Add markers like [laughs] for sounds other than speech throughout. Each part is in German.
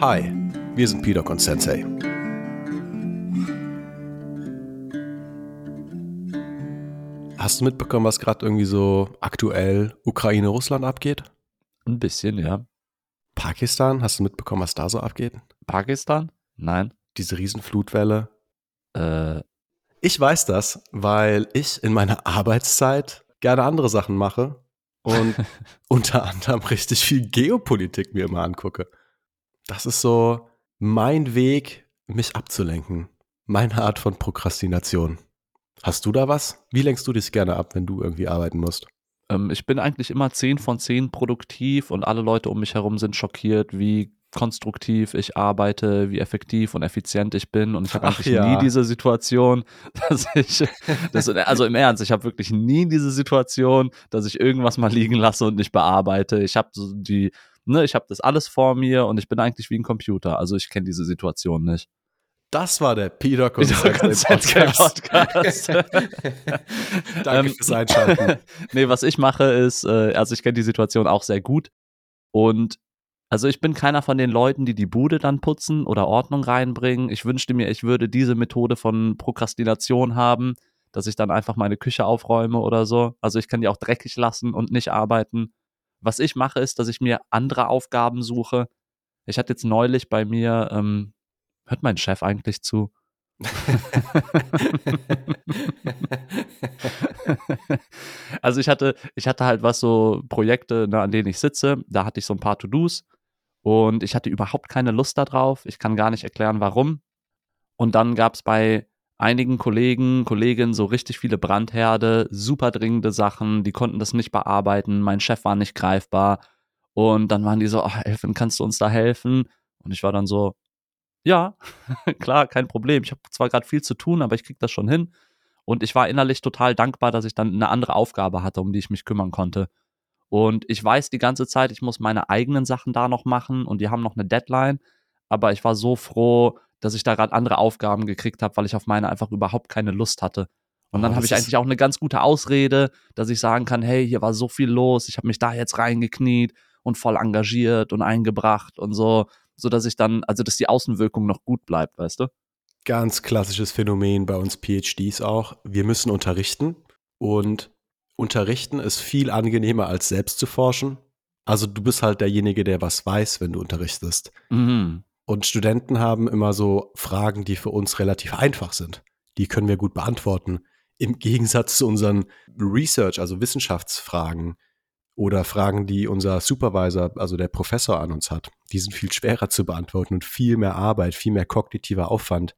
Hi, wir sind Peter und Sensei. Hast du mitbekommen, was gerade irgendwie so aktuell Ukraine-Russland abgeht? Ein bisschen, ja. Pakistan, hast du mitbekommen, was da so abgeht? Pakistan? Nein. Diese Riesenflutwelle. Äh, Ich weiß das, weil ich in meiner Arbeitszeit gerne andere Sachen mache und [laughs] unter anderem richtig viel Geopolitik mir immer angucke. Das ist so mein Weg, mich abzulenken. Meine Art von Prokrastination. Hast du da was? Wie lenkst du dich gerne ab, wenn du irgendwie arbeiten musst? ähm, ich bin eigentlich immer 10 von 10 produktiv und alle Leute um mich herum sind schockiert, wie konstruktiv ich arbeite, wie effektiv und effizient ich bin. Und ich habe eigentlich ja. nie diese Situation, [laughs] dass ich, das, also im Ernst, ich habe wirklich nie diese Situation, dass ich irgendwas mal liegen lasse und nicht bearbeite. Ich habe so die, ne, ich habe das alles vor mir und ich bin eigentlich wie ein Computer. Also ich kenne diese Situation nicht. Das war der Peter Konstantin Podcast. [laughs] Danke Ähm, fürs Einschalten. [laughs] nee, was ich mache ist, äh, also ich kenne die Situation auch sehr gut. Und also ich bin keiner von den Leuten, die die Bude dann putzen oder Ordnung reinbringen. Ich wünschte mir, ich würde diese Methode von Prokrastination haben, dass ich dann einfach meine Küche aufräume oder so. Also ich kann die auch dreckig lassen und nicht arbeiten. Was ich mache, ist, dass ich mir andere Aufgaben suche. Ich hatte jetzt neulich bei mir, ähm, hört mein Chef eigentlich zu? [laughs] also ich hatte, ich hatte halt was so Projekte, ne, an denen ich sitze. Da hatte ich so ein paar To-Dos und ich hatte überhaupt keine Lust darauf. Ich kann gar nicht erklären, warum. Und dann gab es bei einigen Kollegen, Kolleginnen so richtig viele Brandherde, super dringende Sachen, die konnten das nicht bearbeiten. Mein Chef war nicht greifbar. Und dann waren die so, ach, Elfin, kannst du uns da helfen? Und ich war dann so, ja, [laughs] klar, kein Problem. Ich habe zwar gerade viel zu tun, aber ich krieg das schon hin. Und ich war innerlich total dankbar, dass ich dann eine andere Aufgabe hatte, um die ich mich kümmern konnte. Und ich weiß die ganze Zeit, ich muss meine eigenen Sachen da noch machen und die haben noch eine Deadline. Aber ich war so froh, dass ich da gerade andere Aufgaben gekriegt habe, weil ich auf meine einfach überhaupt keine Lust hatte. Und Oh, dann habe ich eigentlich auch eine ganz gute Ausrede, dass ich sagen kann, hey, hier war so viel los, ich habe mich da jetzt reingekniet und voll engagiert und eingebracht und so, so dass ich dann, also dass die Außenwirkung noch gut bleibt, weißt du? Ganz klassisches Phänomen bei uns PhDs auch. Wir müssen unterrichten und unterrichten ist viel angenehmer als selbst zu forschen. Also du bist halt derjenige, der was weiß, wenn du unterrichtest. Mhm. Und Studenten haben immer so Fragen, die für uns relativ einfach sind. Die können wir gut beantworten. Im Gegensatz zu unseren Research, also Wissenschaftsfragen oder Fragen, die unser Supervisor, also der Professor an uns hat. Die sind viel schwerer zu beantworten und viel mehr Arbeit, viel mehr kognitiver Aufwand.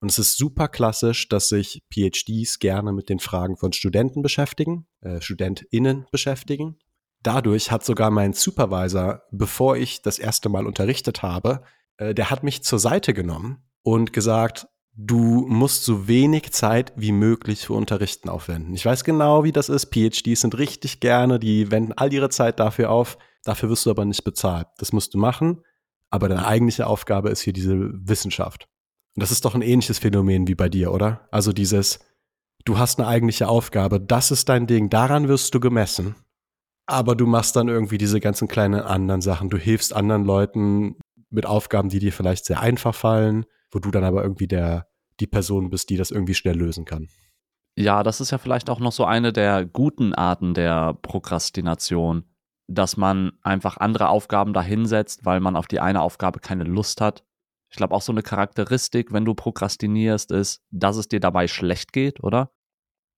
Und es ist super klassisch, dass sich PhDs gerne mit den Fragen von Studenten beschäftigen, äh, StudentInnen beschäftigen. Dadurch hat sogar mein Supervisor, bevor ich das erste Mal unterrichtet habe, äh, der hat mich zur Seite genommen und gesagt, du musst so wenig Zeit wie möglich für Unterrichten aufwenden. Ich weiß genau, wie das ist. PhDs sind richtig gerne, die wenden all ihre Zeit dafür auf. Dafür wirst du aber nicht bezahlt. Das musst du machen. Aber deine eigentliche Aufgabe ist hier diese Wissenschaft. Und das ist doch ein ähnliches Phänomen wie bei dir, oder? Also dieses, du hast eine eigentliche Aufgabe, das ist dein Ding, daran wirst du gemessen. Aber du machst dann irgendwie diese ganzen kleinen anderen Sachen. Du hilfst anderen Leuten mit Aufgaben, die dir vielleicht sehr einfach fallen, wo du dann aber irgendwie der, die Person bist, die das irgendwie schnell lösen kann. Ja, das ist ja vielleicht auch noch so eine der guten Arten der Prokrastination, dass man einfach andere Aufgaben dahinsetzt, weil man auf die eine Aufgabe keine Lust hat. Ich glaube, auch so eine Charakteristik, wenn du prokrastinierst, ist, dass es dir dabei schlecht geht, oder?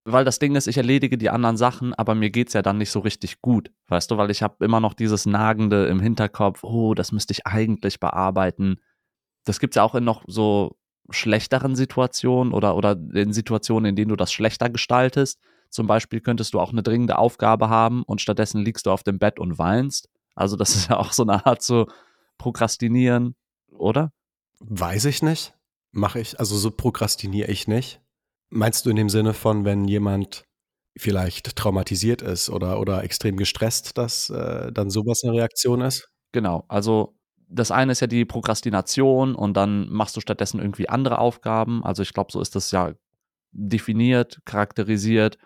Weil das Ding ist, ich erledige die anderen Sachen, aber mir geht's ja dann nicht so richtig gut, weißt du, weil ich habe immer noch dieses Nagende im Hinterkopf, oh, das müsste ich eigentlich bearbeiten. Das gibt's ja auch in noch so schlechteren Situationen oder, oder in Situationen, in denen du das schlechter gestaltest. Zum Beispiel könntest du auch eine dringende Aufgabe haben und stattdessen liegst du auf dem Bett und weinst. Also das [laughs] ist ja auch so eine Art zu prokrastinieren, oder? Weiß ich nicht. Mache ich, also so prokrastiniere ich nicht. Meinst du in dem Sinne von, wenn jemand vielleicht traumatisiert ist oder, oder extrem gestresst, dass äh, dann sowas eine Reaktion ist? Genau, also das eine ist ja die Prokrastination und dann machst du stattdessen irgendwie andere Aufgaben. Also ich glaube, so ist das ja definiert, charakterisiert,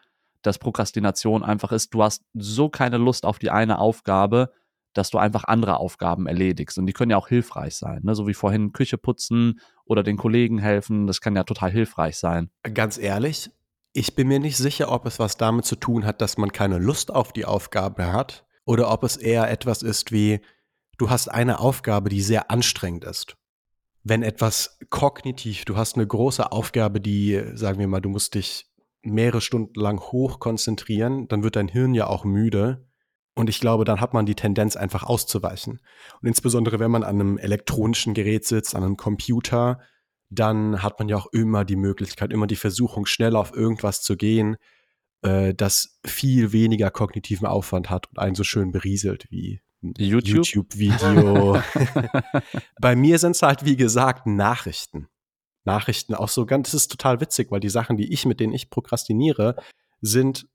dass Prokrastination einfach ist, du hast so keine Lust auf die eine Aufgabe, dass du einfach andere Aufgaben erledigst. Und die können ja auch hilfreich sein, ne? so wie vorhin Küche putzen oder den Kollegen helfen. Das kann ja total hilfreich sein. Ganz ehrlich, ich bin mir nicht sicher, ob es was damit zu tun hat, dass man keine Lust auf die Aufgabe hat oder ob es eher etwas ist wie, du hast eine Aufgabe, die sehr anstrengend ist. Wenn etwas kognitiv, du hast eine große Aufgabe, die, sagen wir mal, du musst dich mehrere Stunden lang hoch konzentrieren, dann wird dein Hirn ja auch müde. Und ich glaube, dann hat man die Tendenz, einfach auszuweichen. Und insbesondere, wenn man an einem elektronischen Gerät sitzt, an einem Computer, dann hat man ja auch immer die Möglichkeit, immer die Versuchung, schnell auf irgendwas zu gehen, äh, das viel weniger kognitiven Aufwand hat und einen so schön berieselt wie YouTube-Video. YouTube [laughs] [laughs] Bei mir sind es halt, wie gesagt, Nachrichten. Nachrichten auch so ganz, das ist total witzig, weil die Sachen, die ich, mit denen ich prokrastiniere, sind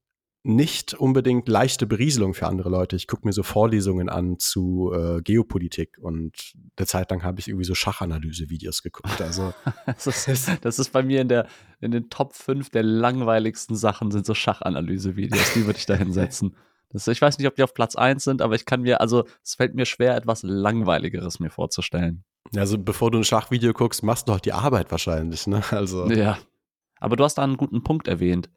nicht unbedingt leichte Berieselung für andere Leute. Ich gucke mir so Vorlesungen an zu äh, Geopolitik und eine Zeit lang habe ich irgendwie so Schachanalyse-Videos geguckt. Also [laughs] das, ist, das ist bei mir in der in den Top 5 der langweiligsten Sachen sind so Schachanalyse-Videos. Die würde ich da hinsetzen. Das, ich weiß nicht, ob die auf Platz 1 sind, aber ich kann mir, also es fällt mir schwer, etwas Langweiligeres mir vorzustellen. Also bevor du ein Schachvideo guckst, machst du halt die Arbeit wahrscheinlich, ne? Also. Ja. Aber du hast da einen guten Punkt erwähnt,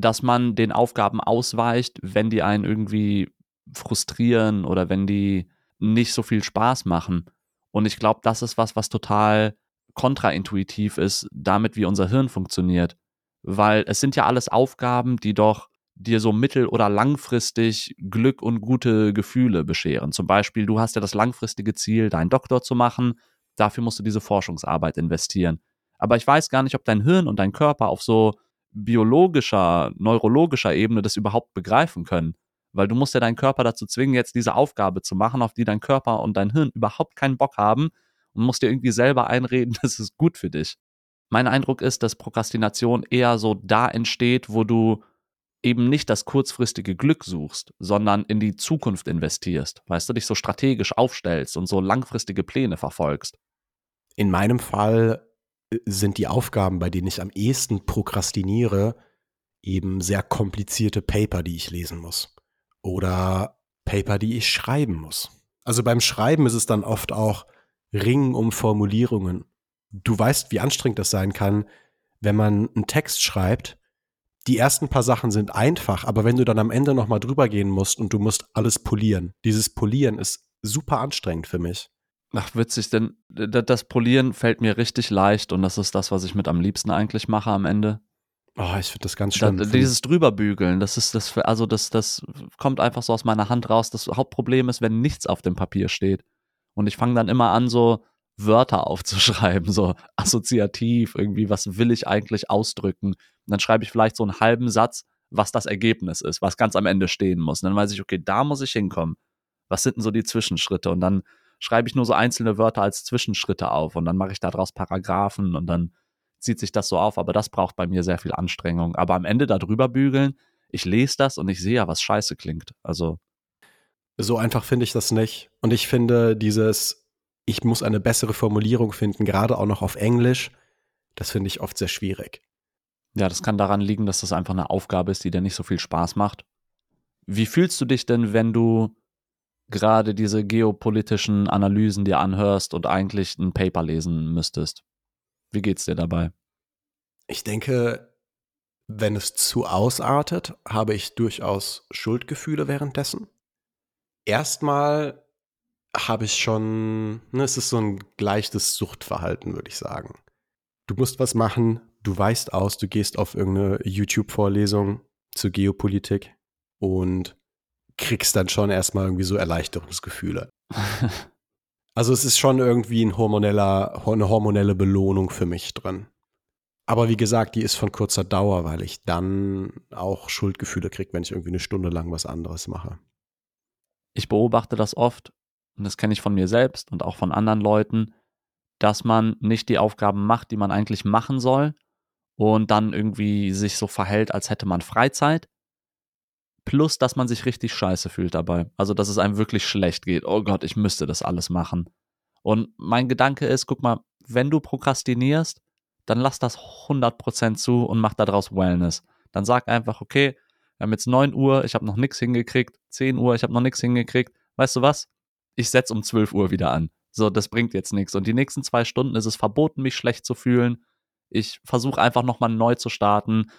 dass man den Aufgaben ausweicht, wenn die einen irgendwie frustrieren oder wenn die nicht so viel Spaß machen. Und ich glaube, das ist was, was total kontraintuitiv ist, damit wie unser Hirn funktioniert. Weil es sind ja alles Aufgaben, die doch dir so mittel- oder langfristig Glück und gute Gefühle bescheren. Zum Beispiel, du hast ja das langfristige Ziel, deinen Doktor zu machen. Dafür musst du diese Forschungsarbeit investieren. Aber ich weiß gar nicht, ob dein Hirn und dein Körper auf so biologischer, neurologischer Ebene das überhaupt begreifen können. Weil du musst ja deinen Körper dazu zwingen, jetzt diese Aufgabe zu machen, auf die dein Körper und dein Hirn überhaupt keinen Bock haben und musst dir irgendwie selber einreden, [laughs] das ist gut für dich. Mein Eindruck ist, dass Prokrastination eher so da entsteht, wo du eben nicht das kurzfristige Glück suchst, sondern in die Zukunft investierst, weißt du, dich so strategisch aufstellst und so langfristige Pläne verfolgst. In meinem Fall sind die Aufgaben, bei denen ich am ehesten prokrastiniere, eben sehr komplizierte Paper, die ich lesen muss. Oder Paper, die ich schreiben muss. Also beim Schreiben ist es dann oft auch Ringen um Formulierungen. Du weißt, wie anstrengend das sein kann, wenn man einen Text schreibt die ersten paar Sachen sind einfach, aber wenn du dann am Ende nochmal drüber gehen musst und du musst alles polieren, dieses Polieren ist super anstrengend für mich. Ach, witzig, denn das Polieren fällt mir richtig leicht und das ist das, was ich mit am liebsten eigentlich mache am Ende. Oh, ich finde das ganz schlimm. Da, dieses drüberbügeln, das ist das, also das, das kommt einfach so aus meiner Hand raus. Das Hauptproblem ist, wenn nichts auf dem Papier steht. Und ich fange dann immer an, so Wörter aufzuschreiben, so assoziativ, irgendwie, was will ich eigentlich ausdrücken? Und dann schreibe ich vielleicht so einen halben Satz, was das Ergebnis ist, was ganz am Ende stehen muss. Und dann weiß ich, okay, da muss ich hinkommen. Was sind denn so die Zwischenschritte? Und dann schreibe ich nur so einzelne Wörter als Zwischenschritte auf und dann mache ich daraus Paragraphen und dann zieht sich das so auf. Aber das braucht bei mir sehr viel Anstrengung. Aber am Ende da drüber bügeln, ich lese das und ich sehe ja, was scheiße klingt. Also. So einfach finde ich das nicht. Und ich finde dieses ich muss eine bessere Formulierung finden, gerade auch noch auf Englisch. Das finde ich oft sehr schwierig. Ja, das kann daran liegen, dass das einfach eine Aufgabe ist, die dir nicht so viel Spaß macht. Wie fühlst du dich denn, wenn du gerade diese geopolitischen Analysen dir anhörst und eigentlich ein Paper lesen müsstest? Wie geht's dir dabei? Ich denke, wenn es zu ausartet, habe ich durchaus Schuldgefühle währenddessen. Erstmal habe ich schon, ne, es ist so ein leichtes Suchtverhalten, würde ich sagen. Du musst was machen, du weißt aus, du gehst auf irgendeine YouTube-Vorlesung zur Geopolitik und kriegst dann schon erstmal irgendwie so Erleichterungsgefühle. [laughs] also es ist schon irgendwie ein hormoneller, eine hormonelle Belohnung für mich drin. Aber wie gesagt, die ist von kurzer Dauer, weil ich dann auch Schuldgefühle kriege, wenn ich irgendwie eine Stunde lang was anderes mache. Ich beobachte das oft, und das kenne ich von mir selbst und auch von anderen Leuten, dass man nicht die Aufgaben macht, die man eigentlich machen soll und dann irgendwie sich so verhält, als hätte man Freizeit. Plus, dass man sich richtig scheiße fühlt dabei. Also, dass es einem wirklich schlecht geht. Oh Gott, ich müsste das alles machen. Und mein Gedanke ist, guck mal, wenn du prokrastinierst, dann lass das 100% zu und mach daraus Wellness. Dann sag einfach, okay, wir haben jetzt 9 Uhr, ich habe noch nichts hingekriegt, 10 Uhr, ich habe noch nichts hingekriegt. Weißt du was? ich setze um 12 Uhr wieder an. So, das bringt jetzt nichts. Und die nächsten zwei Stunden ist es verboten, mich schlecht zu fühlen. Ich versuche einfach nochmal neu zu starten.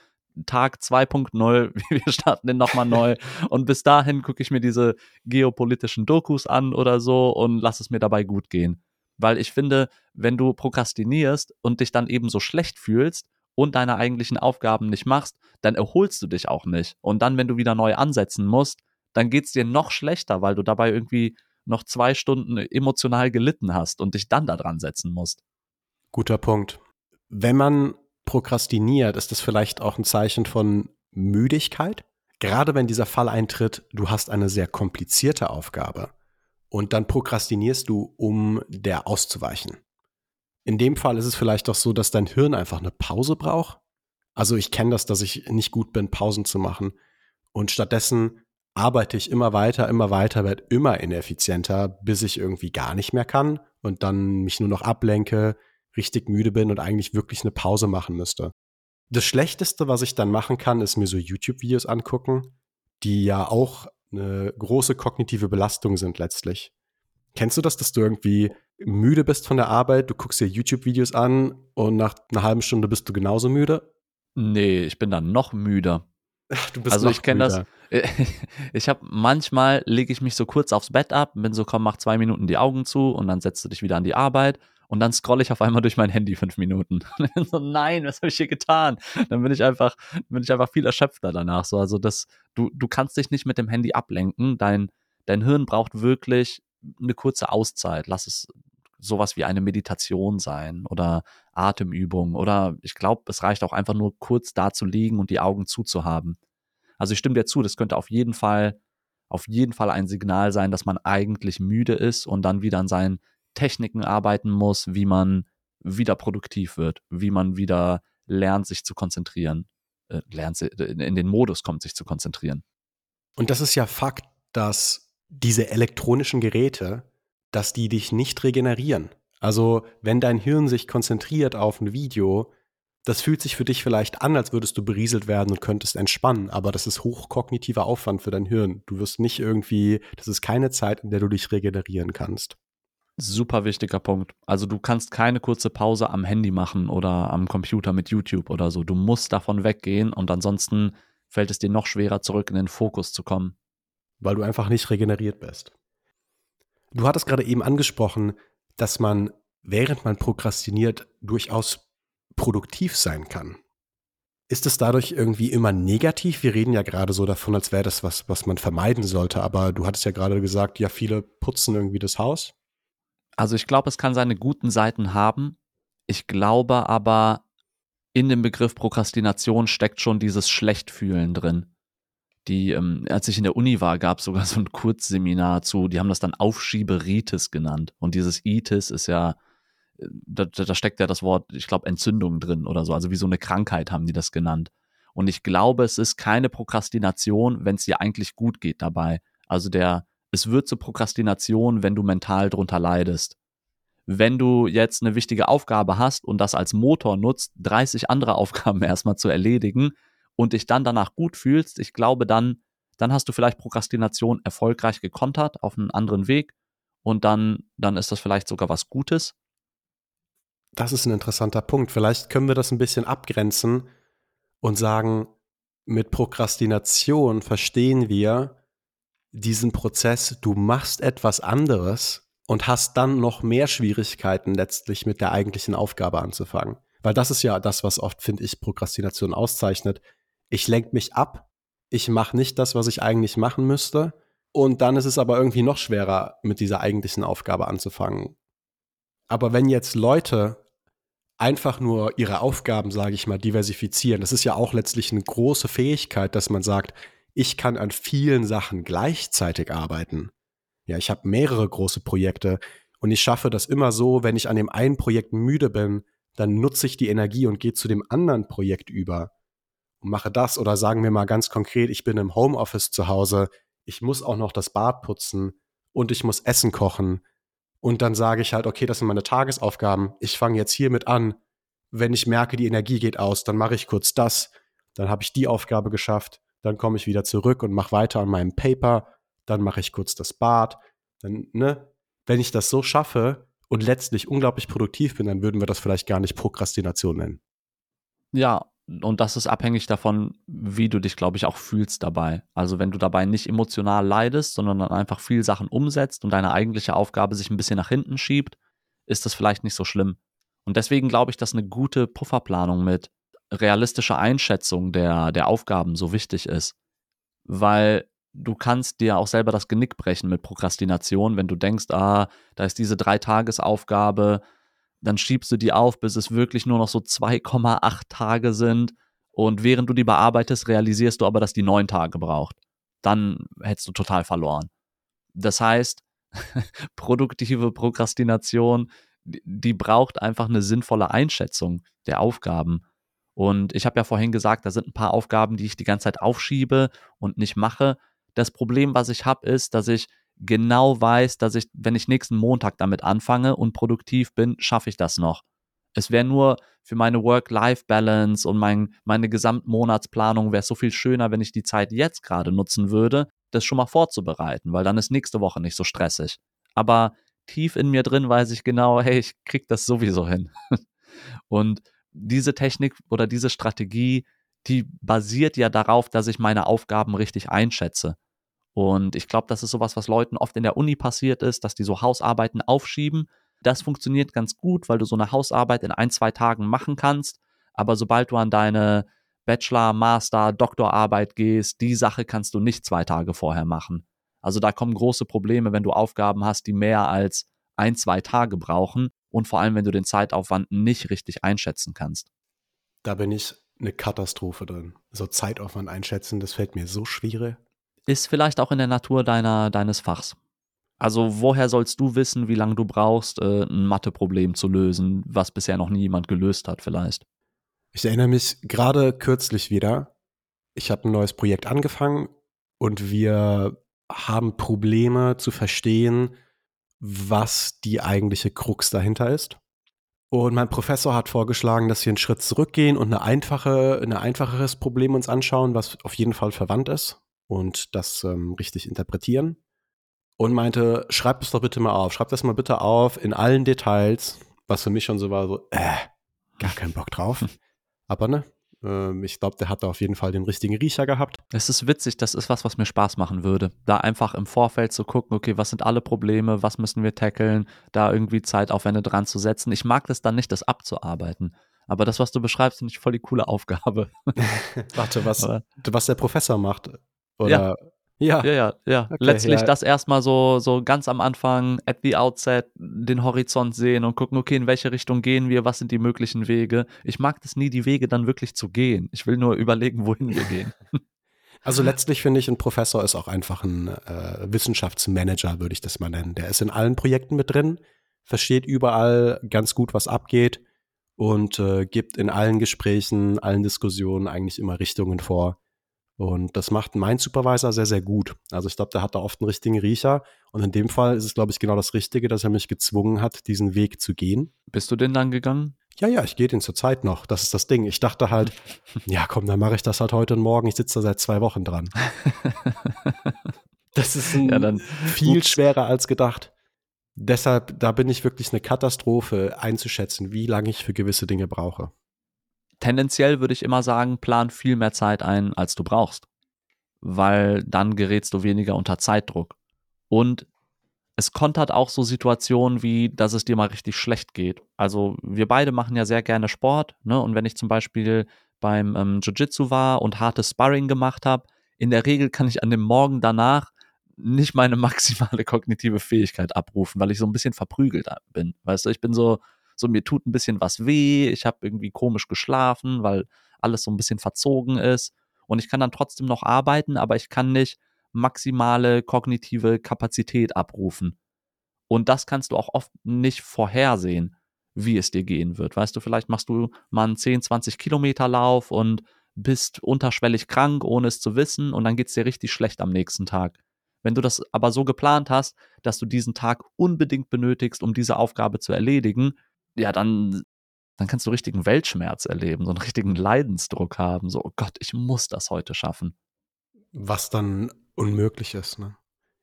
Tag 2.0, [laughs] wir starten den nochmal neu. Und bis dahin gucke ich mir diese geopolitischen Dokus an oder so und lass es mir dabei gut gehen. Weil ich finde, wenn du prokrastinierst und dich dann eben so schlecht fühlst und deine eigentlichen Aufgaben nicht machst, dann erholst du dich auch nicht. Und dann, wenn du wieder neu ansetzen musst, dann geht es dir noch schlechter, weil du dabei irgendwie noch zwei Stunden emotional gelitten hast und dich dann da dran setzen musst. Guter Punkt. Wenn man prokrastiniert, ist das vielleicht auch ein Zeichen von Müdigkeit? Gerade wenn dieser Fall eintritt, du hast eine sehr komplizierte Aufgabe und dann prokrastinierst du, um der auszuweichen. In dem Fall ist es vielleicht auch so, dass dein Hirn einfach eine Pause braucht. Also ich kenne das, dass ich nicht gut bin, Pausen zu machen. Und stattdessen arbeite ich immer weiter, immer weiter, werde immer ineffizienter, bis ich irgendwie gar nicht mehr kann und dann mich nur noch ablenke, richtig müde bin und eigentlich wirklich eine Pause machen müsste. Das Schlechteste, was ich dann machen kann, ist mir so YouTube-Videos angucken, die ja auch eine große kognitive Belastung sind letztlich. Kennst du das, dass du irgendwie müde bist von der Arbeit, du guckst dir YouTube-Videos an und nach einer halben Stunde bist du genauso müde? Nee, ich bin dann noch müder. Du bist also ich kenne das. [laughs] Ich habe manchmal lege ich mich so kurz aufs Bett ab, bin so komm, mach zwei Minuten die Augen zu und dann setzt du dich wieder an die Arbeit und dann scrolle ich auf einmal durch mein Handy fünf Minuten. [laughs] So, nein, was habe ich hier getan? Dann bin ich einfach, bin ich einfach viel erschöpfter danach. So, also das, du, du kannst dich nicht mit dem Handy ablenken. Dein, dein Hirn braucht wirklich eine kurze Auszeit. Lass es sowas wie eine Meditation sein oder Atemübung oder ich glaube, es reicht auch einfach nur kurz da zu liegen und die Augen zuzuhaben. Also ich stimme dir zu, das könnte auf jeden Fall, auf jeden Fall ein Signal sein, dass man eigentlich müde ist und dann wieder an seinen Techniken arbeiten muss, wie man wieder produktiv wird, wie man wieder lernt, sich zu konzentrieren, äh, lernt, in den Modus kommt, sich zu konzentrieren. Und das ist ja Fakt, dass diese elektronischen Geräte, dass die dich nicht regenerieren. Also wenn dein Hirn sich konzentriert auf ein Video, das fühlt sich für dich vielleicht an, als würdest du berieselt werden und könntest entspannen, aber das ist hochkognitiver Aufwand für dein Hirn. Du wirst nicht irgendwie, das ist keine Zeit, in der du dich regenerieren kannst. Super wichtiger Punkt. Also du kannst keine kurze Pause am Handy machen oder am Computer mit YouTube oder so. Du musst davon weggehen und ansonsten fällt es dir noch schwerer, zurück in den Fokus zu kommen. Weil du einfach nicht regeneriert bist. Du hattest gerade eben angesprochen, dass man, während man prokrastiniert, durchaus produktiv sein kann. Ist es dadurch irgendwie immer negativ? Wir reden ja gerade so davon, als wäre das was, was man vermeiden sollte. Aber du hattest ja gerade gesagt, ja, viele putzen irgendwie das Haus. Also ich glaube, es kann seine guten Seiten haben. Ich glaube aber, in dem Begriff Prokrastination steckt schon dieses Schlechtfühlen drin. Die, ähm, als ich in der Uni war, gab es sogar so ein Kurzseminar zu, die haben das dann Aufschieberitis genannt. Und dieses Itis ist ja, äh, da, da steckt ja das Wort, ich glaube, Entzündung drin oder so. Also wie so eine Krankheit haben die das genannt. Und ich glaube, es ist keine Prokrastination, wenn es dir eigentlich gut geht dabei. Also der, es wird zur Prokrastination, wenn du mental drunter leidest. Wenn du jetzt eine wichtige Aufgabe hast und das als Motor nutzt, 30 andere [laughs] Aufgaben erstmal zu erledigen und dich dann danach gut fühlst, ich glaube, dann, dann hast du vielleicht Prokrastination erfolgreich gekontert auf einen anderen Weg und dann, dann ist das vielleicht sogar was Gutes. Das ist ein interessanter Punkt. Vielleicht können wir das ein bisschen abgrenzen und sagen, mit Prokrastination verstehen wir, diesen Prozess, du machst etwas anderes und hast dann noch mehr Schwierigkeiten letztlich mit der eigentlichen Aufgabe anzufangen. Weil das ist ja das, was oft, finde ich, Prokrastination auszeichnet. Ich lenke mich ab, ich mache nicht das, was ich eigentlich machen müsste, und dann ist es aber irgendwie noch schwerer, mit dieser eigentlichen Aufgabe anzufangen. Aber wenn jetzt Leute einfach nur ihre Aufgaben, sage ich mal, diversifizieren, das ist ja auch letztlich eine große Fähigkeit, dass man sagt, ich kann an vielen Sachen gleichzeitig arbeiten. Ja, ich habe mehrere große Projekte und ich schaffe das immer so, wenn ich an dem einen Projekt müde bin, dann nutze ich die Energie und gehe zu dem anderen Projekt über und mache das oder sagen wir mal ganz konkret, ich bin im Homeoffice zu Hause, ich muss auch noch das Bad putzen und ich muss Essen kochen und dann sage ich halt, okay, das sind meine Tagesaufgaben, ich fange jetzt hiermit an. Wenn ich merke, die Energie geht aus, dann mache ich kurz das, dann habe ich die Aufgabe geschafft dann komme ich wieder zurück und mache weiter an meinem Paper, dann mache ich kurz das Bad, Dann, ne, wenn ich das so schaffe und letztlich unglaublich produktiv bin, dann würden wir das vielleicht gar nicht Prokrastination nennen. Ja, und das ist abhängig davon, wie du dich, glaube ich, auch fühlst dabei. Also wenn du dabei nicht emotional leidest, sondern dann einfach viel Sachen umsetzt und deine eigentliche Aufgabe sich ein bisschen nach hinten schiebt, ist das vielleicht nicht so schlimm. Und deswegen glaube ich, dass eine gute Pufferplanung mit realistischer Einschätzung der, der Aufgaben so wichtig ist. Weil du kannst dir auch selber das Genick brechen mit Prokrastination, wenn du denkst, ah, da ist diese Dreitagesaufgabe, dann schiebst du die auf, bis es wirklich nur noch so 2,8 Tage sind. Und während du die bearbeitest, realisierst du aber, dass die neun Tage braucht. Dann hättest du total verloren. Das heißt, [laughs] produktive Prokrastination, die braucht einfach eine sinnvolle Einschätzung der Aufgaben. Und ich habe ja vorhin gesagt, da sind ein paar Aufgaben, die ich die ganze Zeit aufschiebe und nicht mache. Das Problem, was ich habe, ist, dass ich genau weiß, dass ich, wenn ich nächsten Montag damit anfange und produktiv bin, schaffe ich das noch. Es wäre nur für meine Work-Life-Balance und mein, meine Gesamtmonatsplanung wäre so viel schöner, wenn ich die Zeit jetzt gerade nutzen würde, das schon mal vorzubereiten, weil dann ist nächste Woche nicht so stressig. Aber tief in mir drin weiß ich genau, hey, ich krieg das sowieso hin. [laughs] und diese Technik oder diese Strategie, die basiert ja darauf, dass ich meine Aufgaben richtig einschätze. Und ich glaube, das ist sowas, was Leuten oft in der Uni passiert ist, dass die so Hausarbeiten aufschieben. Das funktioniert ganz gut, weil du so eine Hausarbeit in ein, zwei Tagen machen kannst. Aber sobald du an deine Bachelor, Master, Doktorarbeit gehst, die Sache kannst du nicht zwei Tage vorher machen. Also da kommen große Probleme, wenn du Aufgaben hast, die mehr als ein, zwei Tage brauchen und vor allem, wenn du den Zeitaufwand nicht richtig einschätzen kannst. Da bin ich eine Katastrophe drin. So Zeitaufwand einschätzen, das fällt mir so schwierig ist vielleicht auch in der Natur deiner, deines Fachs. Also woher sollst du wissen, wie lange du brauchst, äh, ein Matheproblem zu lösen, was bisher noch nie jemand gelöst hat vielleicht? Ich erinnere mich gerade kürzlich wieder. Ich habe ein neues Projekt angefangen und wir haben Probleme zu verstehen, was die eigentliche Krux dahinter ist. Und mein Professor hat vorgeschlagen, dass wir einen Schritt zurückgehen und eine einfache, ein einfacheres Problem uns anschauen, was auf jeden Fall verwandt ist und das ähm, richtig interpretieren. Und meinte, schreib es doch bitte mal auf, schreib das mal bitte auf in allen Details, was für mich schon so war, so, äh, gar keinen Bock drauf. [laughs] Aber ne, äh, ich glaube, der hat da auf jeden Fall den richtigen Riecher gehabt. Es ist witzig, das ist was, was mir Spaß machen würde. Da einfach im Vorfeld zu gucken, okay, was sind alle Probleme, was müssen wir tackeln, da irgendwie Zeitaufwände dran zu setzen. Ich mag das dann nicht, das abzuarbeiten. Aber das, was du beschreibst, finde ich voll die coole Aufgabe. [laughs] Warte, was, was der Professor macht, oder? Ja. Ja, ja, ja. ja. Okay, Letztlich ja. das erstmal so, so ganz am Anfang, at the outset, den Horizont sehen und gucken, okay, in welche Richtung gehen wir, was sind die möglichen Wege. Ich mag das nie, die Wege dann wirklich zu gehen. Ich will nur überlegen, wohin wir gehen. [laughs] Also letztlich finde ich, ein Professor ist auch einfach ein äh, Wissenschaftsmanager, würde ich das mal nennen. Der ist in allen Projekten mit drin, versteht überall ganz gut, was abgeht und äh, gibt in allen Gesprächen, allen Diskussionen eigentlich immer Richtungen vor und das macht mein Supervisor sehr, sehr gut. Also ich glaube, der hat da oft einen richtigen Riecher. Und in dem Fall ist es, glaube ich, genau das Richtige, dass er mich gezwungen hat, diesen Weg zu gehen. Bist du denn dann gegangen? Ja, ja, ich gehe den zurzeit noch. Das ist das Ding. Ich dachte halt, [laughs] ja, komm, dann mache ich das halt heute und morgen. Ich sitze da seit zwei Wochen dran. [laughs] das ist ja, dann, viel schwerer als gedacht. Deshalb, da bin ich wirklich eine Katastrophe einzuschätzen, wie lange ich für gewisse Dinge brauche tendenziell würde ich immer sagen, plan viel mehr Zeit ein, als du brauchst. Weil dann gerätst du weniger unter Zeitdruck. Und es kontert auch so Situationen wie, dass es dir mal richtig schlecht geht. Also wir beide machen ja sehr gerne Sport, ne? Und wenn ich zum Beispiel beim ähm, Jiu-Jitsu war und hartes Sparring gemacht habe, in der Regel kann ich an dem Morgen danach nicht meine [laughs] maximale kognitive Fähigkeit abrufen, weil ich so ein bisschen verprügelt bin. Weißt du, ich bin so, so mir tut ein bisschen was weh, ich habe irgendwie komisch geschlafen, weil alles so ein bisschen verzogen ist und ich kann dann trotzdem noch arbeiten, aber ich kann nicht maximale kognitive Kapazität abrufen. Und das kannst du auch oft nicht vorhersehen, wie es dir gehen wird. Weißt du, vielleicht machst du mal einen 10, 20 Kilometer Lauf und bist unterschwellig krank, ohne es zu wissen, und dann geht es dir richtig schlecht am nächsten Tag. Wenn du das aber so geplant hast, dass du diesen Tag unbedingt benötigst, um diese Aufgabe zu erledigen, ja, dann, dann kannst du richtigen Weltschmerz erleben, so einen richtigen Leidensdruck haben, so, oh Gott, ich muss das heute schaffen. Was dann unmöglich ist, ne?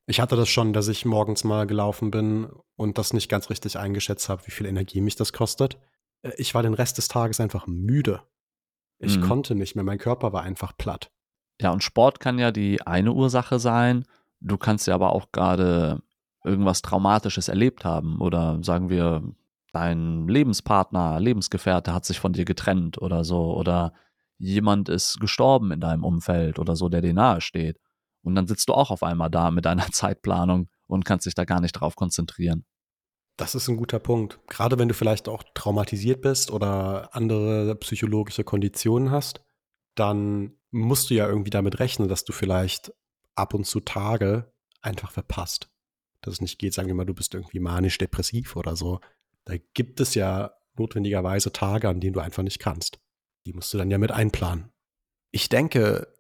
Ich hatte das schon, dass ich morgens mal gelaufen bin und das nicht ganz richtig eingeschätzt habe, wie viel Energie mich das kostet. Äh, ich war den Rest des Tages einfach müde. Ich mhm. konnte nicht mehr, mein Körper war einfach platt. Ja, und Sport kann ja die eine Ursache sein. Du kannst ja aber auch gerade irgendwas Traumatisches erlebt haben oder sagen wir, dein Lebenspartner, Lebensgefährte hat sich von dir getrennt oder so oder jemand ist gestorben in deinem Umfeld oder so, der dir nahe steht. Und dann sitzt du auch auf einmal da mit deiner [laughs] Zeitplanung und kannst dich da gar nicht drauf konzentrieren. Das ist ein guter Punkt. Gerade wenn du vielleicht auch traumatisiert bist oder andere psychologische Konditionen hast, dann musst du ja irgendwie damit rechnen, dass du vielleicht ab und zu Tage einfach verpasst. Dass es nicht geht, sagen wir mal, du bist irgendwie manisch-depressiv oder so. Da gibt es ja notwendigerweise Tage, an denen du einfach nicht kannst. Die musst du dann ja mit einplanen. Ich denke,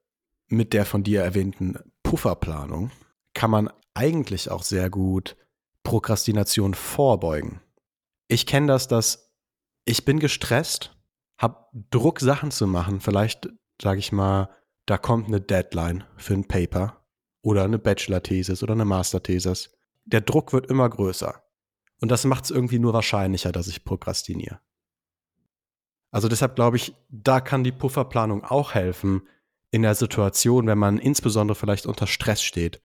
mit der von dir erwähnten Pufferplanung kann man eigentlich auch sehr gut Prokrastination vorbeugen. Ich kenne das, dass ich bin gestresst, habe Druck, Sachen zu machen. Vielleicht, sage ich mal, da kommt eine Deadline für ein Paper oder eine Bachelor-Thesis oder eine Master-Thesis. Der Druck wird immer größer. Und das macht es irgendwie nur wahrscheinlicher, dass ich prokrastiniere. Also deshalb glaube ich, da kann die Pufferplanung auch helfen in der Situation, wenn man insbesondere vielleicht unter Stress steht.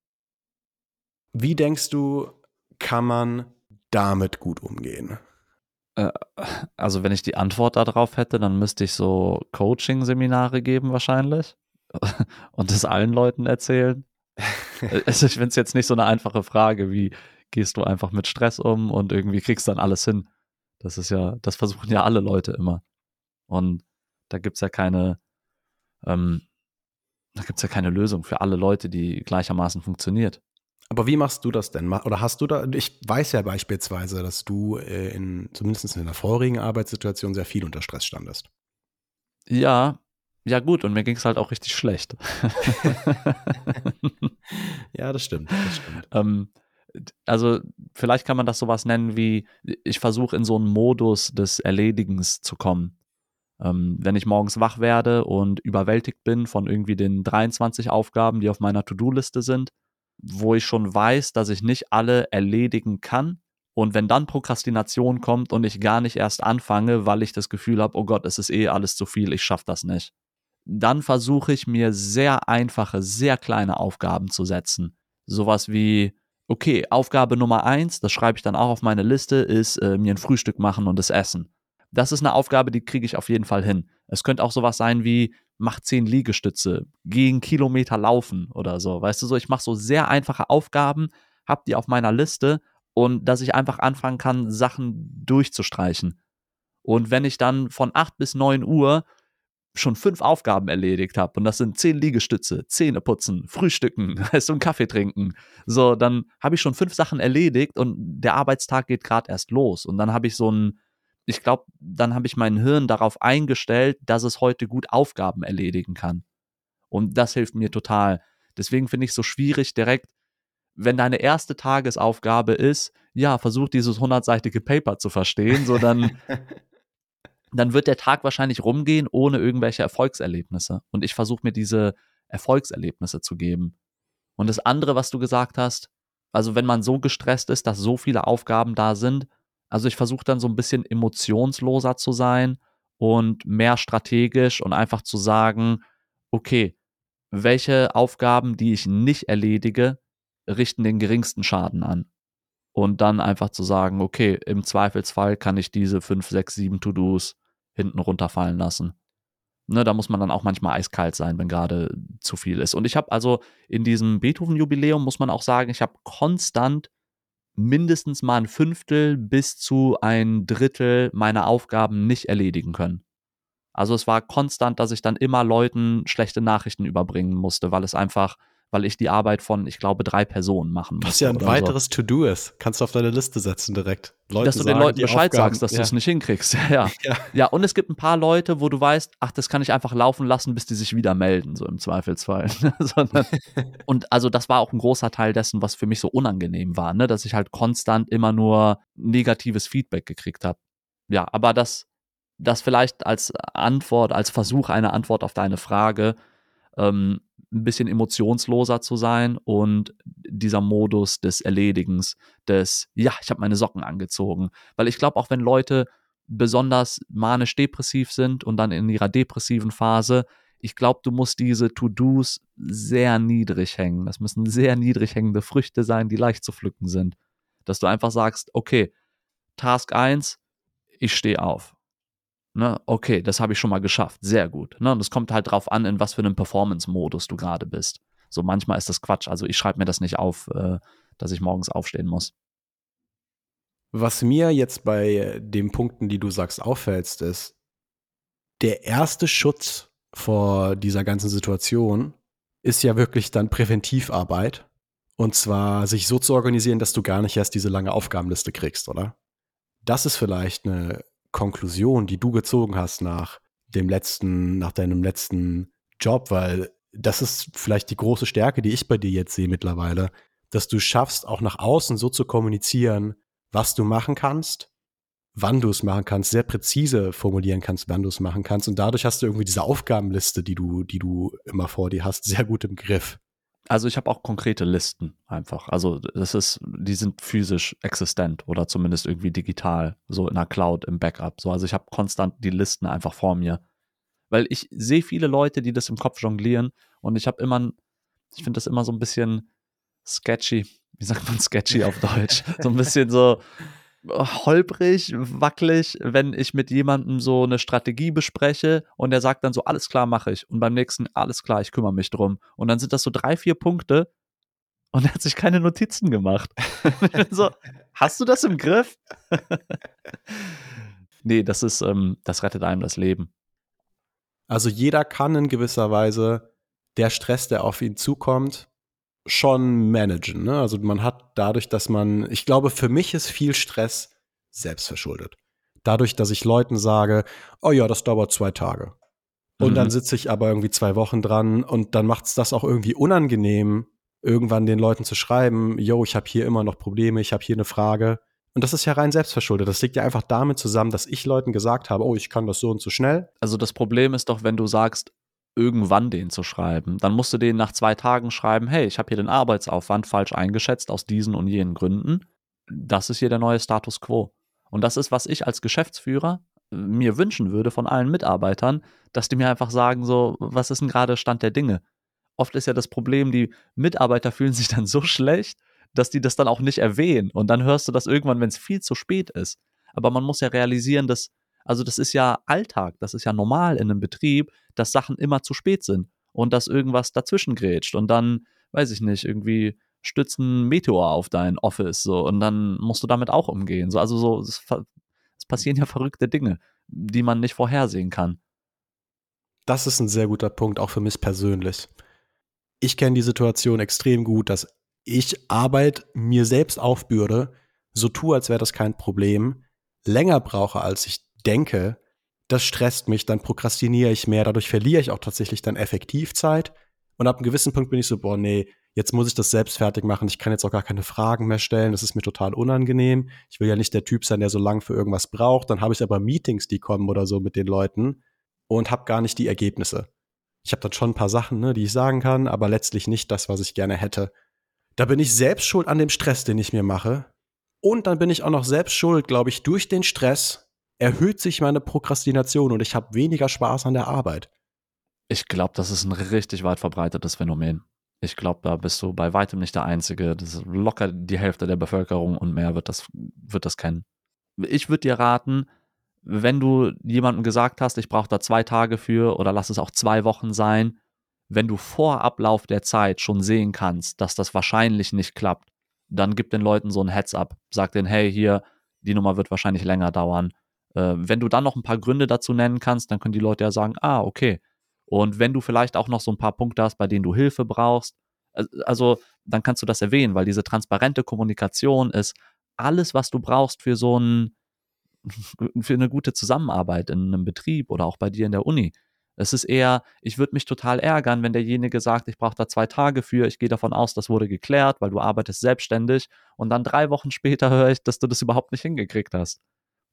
Wie denkst du, kann man damit gut umgehen? Äh, also wenn ich die Antwort darauf hätte, dann müsste ich so Coaching-Seminare geben wahrscheinlich [laughs] und das allen Leuten erzählen. [laughs] also ich finde es jetzt nicht so eine einfache Frage, wie gehst du einfach mit Stress um und irgendwie kriegst dann alles hin. Das ist ja, das versuchen ja alle Leute immer. Und da gibt es ja keine, ähm, da gibt es ja keine Lösung für alle Leute, die gleichermaßen funktioniert. Aber wie machst du das denn? Oder hast du da, ich weiß ja beispielsweise, dass du äh, in, zumindest in der vorigen Arbeitssituation sehr viel unter Stress standest. Ja, ja gut, und mir ging es halt auch richtig schlecht. [laughs] ja, das stimmt. Das stimmt. [laughs] ähm, also vielleicht kann man das sowas nennen wie, ich versuche in so einen Modus des Erledigens zu kommen. Ähm, wenn ich morgens wach werde und überwältigt bin von irgendwie den 23 Aufgaben, die auf meiner To-Do-Liste sind, wo ich schon weiß, dass ich nicht alle erledigen kann. Und wenn dann Prokrastination kommt und ich gar nicht erst anfange, weil ich das Gefühl habe, oh Gott, es ist eh alles zu viel, ich schaffe das nicht, dann versuche ich mir sehr einfache, sehr kleine Aufgaben zu setzen. Sowas wie, okay, Aufgabe Nummer eins, das schreibe ich dann auch auf meine Liste, ist äh, mir ein Frühstück machen und es essen. Das ist eine Aufgabe, die kriege ich auf jeden Fall hin. Es könnte auch sowas sein wie, mach zehn Liegestütze, geh einen Kilometer laufen oder so. Weißt du so, ich mache so sehr einfache Aufgaben, hab die auf meiner Liste und dass ich einfach anfangen kann, Sachen durchzustreichen. Und wenn ich dann von 8 bis 9 Uhr schon fünf Aufgaben erledigt habe und das sind zehn Liegestütze, Zähne putzen, Frühstücken, [laughs] weißt du, einen Kaffee trinken, so, dann habe ich schon fünf Sachen erledigt und der Arbeitstag geht gerade erst los und dann habe ich so ein ich glaube, dann habe ich mein Hirn darauf eingestellt, dass es heute gut Aufgaben erledigen kann. Und das hilft mir total. Deswegen finde ich es so schwierig, direkt, wenn deine erste Tagesaufgabe ist, ja, versuch dieses hundertseitige Paper zu verstehen, so dann, [laughs] dann wird der Tag wahrscheinlich rumgehen ohne irgendwelche Erfolgserlebnisse. Und ich versuche mir diese Erfolgserlebnisse zu geben. Und das andere, was du gesagt hast, also wenn man so gestresst ist, dass so viele Aufgaben da sind, also ich versuche dann so ein bisschen emotionsloser zu sein und mehr strategisch und einfach zu sagen, okay, welche Aufgaben, die ich nicht erledige, richten den geringsten Schaden an. Und dann einfach zu sagen, okay, im Zweifelsfall kann ich diese 5, 6, 7 To-Dos hinten runterfallen lassen. Ne, da muss man dann auch manchmal eiskalt sein, wenn gerade zu viel ist. Und ich habe also in diesem Beethoven-Jubiläum, muss man auch sagen, ich habe konstant mindestens mal ein Fünftel bis zu ein Drittel meiner Aufgaben nicht erledigen können. Also es war konstant, dass ich dann immer Leuten schlechte Nachrichten überbringen musste, weil es einfach weil ich die Arbeit von, ich glaube, drei Personen machen muss. Was ja ein weiteres so. To-Do ist. Kannst du auf deine Liste setzen direkt. Leuten dass du den Leuten Bescheid Aufgaben, sagst, dass ja. du es nicht hinkriegst. [laughs] Ja. ja. ja, und es gibt ein paar Leute, wo du weißt, ach, das kann ich einfach laufen lassen, bis die sich wieder melden, so im Zweifelsfall. [laughs] [laughs] und also das war auch ein großer Teil dessen, was für mich so unangenehm war, ne? dass ich halt konstant immer nur negatives Feedback gekriegt habe. Ja, aber das, das vielleicht als Antwort, als Versuch einer Antwort auf deine Frage, ähm, ein bisschen emotionsloser zu sein und dieser Modus des Erledigens, des, ja, ich habe meine Socken angezogen. Weil ich glaube, auch wenn Leute besonders manisch-depressiv sind und dann in ihrer depressiven Phase, ich glaube, du musst diese To-Dos sehr niedrig hängen. Das müssen sehr niedrig hängende Früchte sein, die leicht zu pflücken sind. Dass du einfach sagst, okay, Task 1, ich stehe auf. Ne, okay, das habe ich schon mal geschafft. Sehr gut. Ne, und es kommt halt drauf an, in was für einem Performance-Modus du gerade bist. So manchmal ist das Quatsch. Also ich schreibe mir das nicht auf, äh, dass ich morgens aufstehen muss. Was mir jetzt bei den Punkten, die du sagst, auffällst, ist, der erste Schutz vor dieser ganzen Situation ist ja wirklich dann Präventivarbeit. Und zwar sich so zu organisieren, dass du gar nicht erst diese lange Aufgabenliste kriegst, oder? Das ist vielleicht eine Konklusion, die du gezogen hast nach dem letzten, nach deinem letzten Job, weil das ist vielleicht die große Stärke, die ich bei dir jetzt sehe mittlerweile, dass du schaffst, auch nach außen so zu kommunizieren, was du machen kannst, wann du es machen kannst, sehr präzise formulieren kannst, wann du es machen kannst. Und dadurch hast du irgendwie diese Aufgabenliste, die du, die du immer vor dir hast, sehr gut im Griff. Also ich habe auch konkrete Listen einfach. Also das ist, die sind physisch existent oder zumindest irgendwie digital, so in der Cloud, im Backup. So, also ich habe konstant die Listen einfach vor mir. Weil ich sehe viele Leute, die das im Kopf jonglieren und ich habe immer, ich finde das immer so ein bisschen sketchy. Wie sagt man sketchy auf Deutsch? [laughs] so ein bisschen so, holprig, wackelig, wenn ich mit jemandem so eine Strategie bespreche und der sagt dann so, alles klar, mache ich. Und beim nächsten, alles klar, ich kümmere mich drum. Und dann sind das so drei, vier Punkte und [laughs] er hat sich keine Notizen gemacht. so, hast du das im Griff? [laughs] nee, das ist, ähm, das rettet einem das Leben. Also jeder kann in gewisser Weise der Stress, der auf ihn zukommt, schon managen. Ne? Also man hat dadurch, dass man, ich glaube, für mich ist viel Stress selbst verschuldet. Dadurch, dass ich Leuten sage, oh ja, das dauert zwei Tage. Und mhm. dann sitze ich aber irgendwie zwei Wochen dran und dann macht es das auch irgendwie unangenehm, irgendwann den Leuten zu schreiben, yo, ich habe hier immer noch Probleme, ich habe hier eine Frage. Und das ist ja rein selbstverschuldet. Das liegt ja einfach damit zusammen, dass ich Leuten gesagt habe, oh, ich kann das so und so schnell. Also das Problem ist doch, wenn du sagst, irgendwann den zu schreiben. Dann musst du den nach zwei Tagen schreiben, hey, ich habe hier den Arbeitsaufwand falsch eingeschätzt aus diesen und jenen Gründen. Das ist hier der neue Status quo. Und das ist, was ich als Geschäftsführer äh, mir wünschen würde von allen Mitarbeitern, dass die mir einfach sagen, so, was ist denn gerade Stand der Dinge? Oft ist ja das Problem, die Mitarbeiter fühlen sich dann so schlecht, dass die das dann auch nicht erwähnen. Und dann hörst du das irgendwann, wenn es viel zu spät ist. Aber man muss ja realisieren, dass also das ist ja Alltag, das ist ja normal in einem Betrieb, dass Sachen immer zu spät sind und dass irgendwas dazwischen grätscht und dann, weiß ich nicht, irgendwie stützt ein Meteor auf dein Office so und dann musst du damit auch umgehen. So, also so, es, es passieren ja verrückte Dinge, die man nicht vorhersehen kann. Das ist ein sehr guter Punkt, auch für mich persönlich. Ich kenne die Situation extrem gut, dass ich Arbeit mir selbst aufbürde, so tue, als wäre das kein Problem, länger brauche, als ich denke, das stresst mich, dann prokrastiniere ich mehr, dadurch verliere ich auch tatsächlich dann effektiv Zeit. Und ab einem gewissen Punkt bin ich so, boah, nee, jetzt muss ich das selbst fertig machen, ich kann jetzt auch gar keine Fragen mehr stellen, das ist mir total unangenehm. Ich will ja nicht der Typ sein, der so lang für irgendwas braucht. Dann habe ich aber Meetings, die kommen oder so mit den Leuten und habe gar nicht die Ergebnisse. Ich habe dann schon ein paar Sachen, ne, die ich sagen kann, aber letztlich nicht das, was ich gerne hätte. Da bin ich selbst schuld an dem Stress, den ich mir mache. Und dann bin ich auch noch selbst schuld, glaube ich, durch den Stress, erhöht sich meine Prokrastination und ich habe weniger Spaß an der Arbeit. Ich glaube, das ist ein richtig weit verbreitetes Phänomen. Ich glaube, da bist du bei weitem nicht der Einzige. Das ist locker die Hälfte der Bevölkerung und mehr wird das, wird das kennen. Ich würde dir raten, wenn du jemandem gesagt hast, ich brauche da zwei Tage für oder lass es auch zwei Wochen sein, wenn du vor Ablauf der Zeit schon sehen kannst, dass das wahrscheinlich nicht klappt, dann gib den Leuten so ein Heads-up. Sag denen, hey, hier, die Nummer wird wahrscheinlich länger dauern. Äh, wenn du dann noch ein paar Gründe dazu nennen kannst, dann können die Leute ja sagen, ah, okay. Und wenn du vielleicht auch noch so ein paar Punkte hast, bei denen du Hilfe brauchst, also dann kannst du das erwähnen, weil diese transparente Kommunikation ist alles, was du brauchst für so ein, [laughs] für eine gute Zusammenarbeit in einem Betrieb oder auch bei dir in der Uni. Es ist eher, ich würde mich total ärgern, wenn derjenige sagt, ich brauche da zwei Tage für, ich gehe davon aus, das wurde geklärt, weil du arbeitest selbstständig und dann drei Wochen [laughs] später höre ich, dass du das überhaupt nicht hingekriegt hast.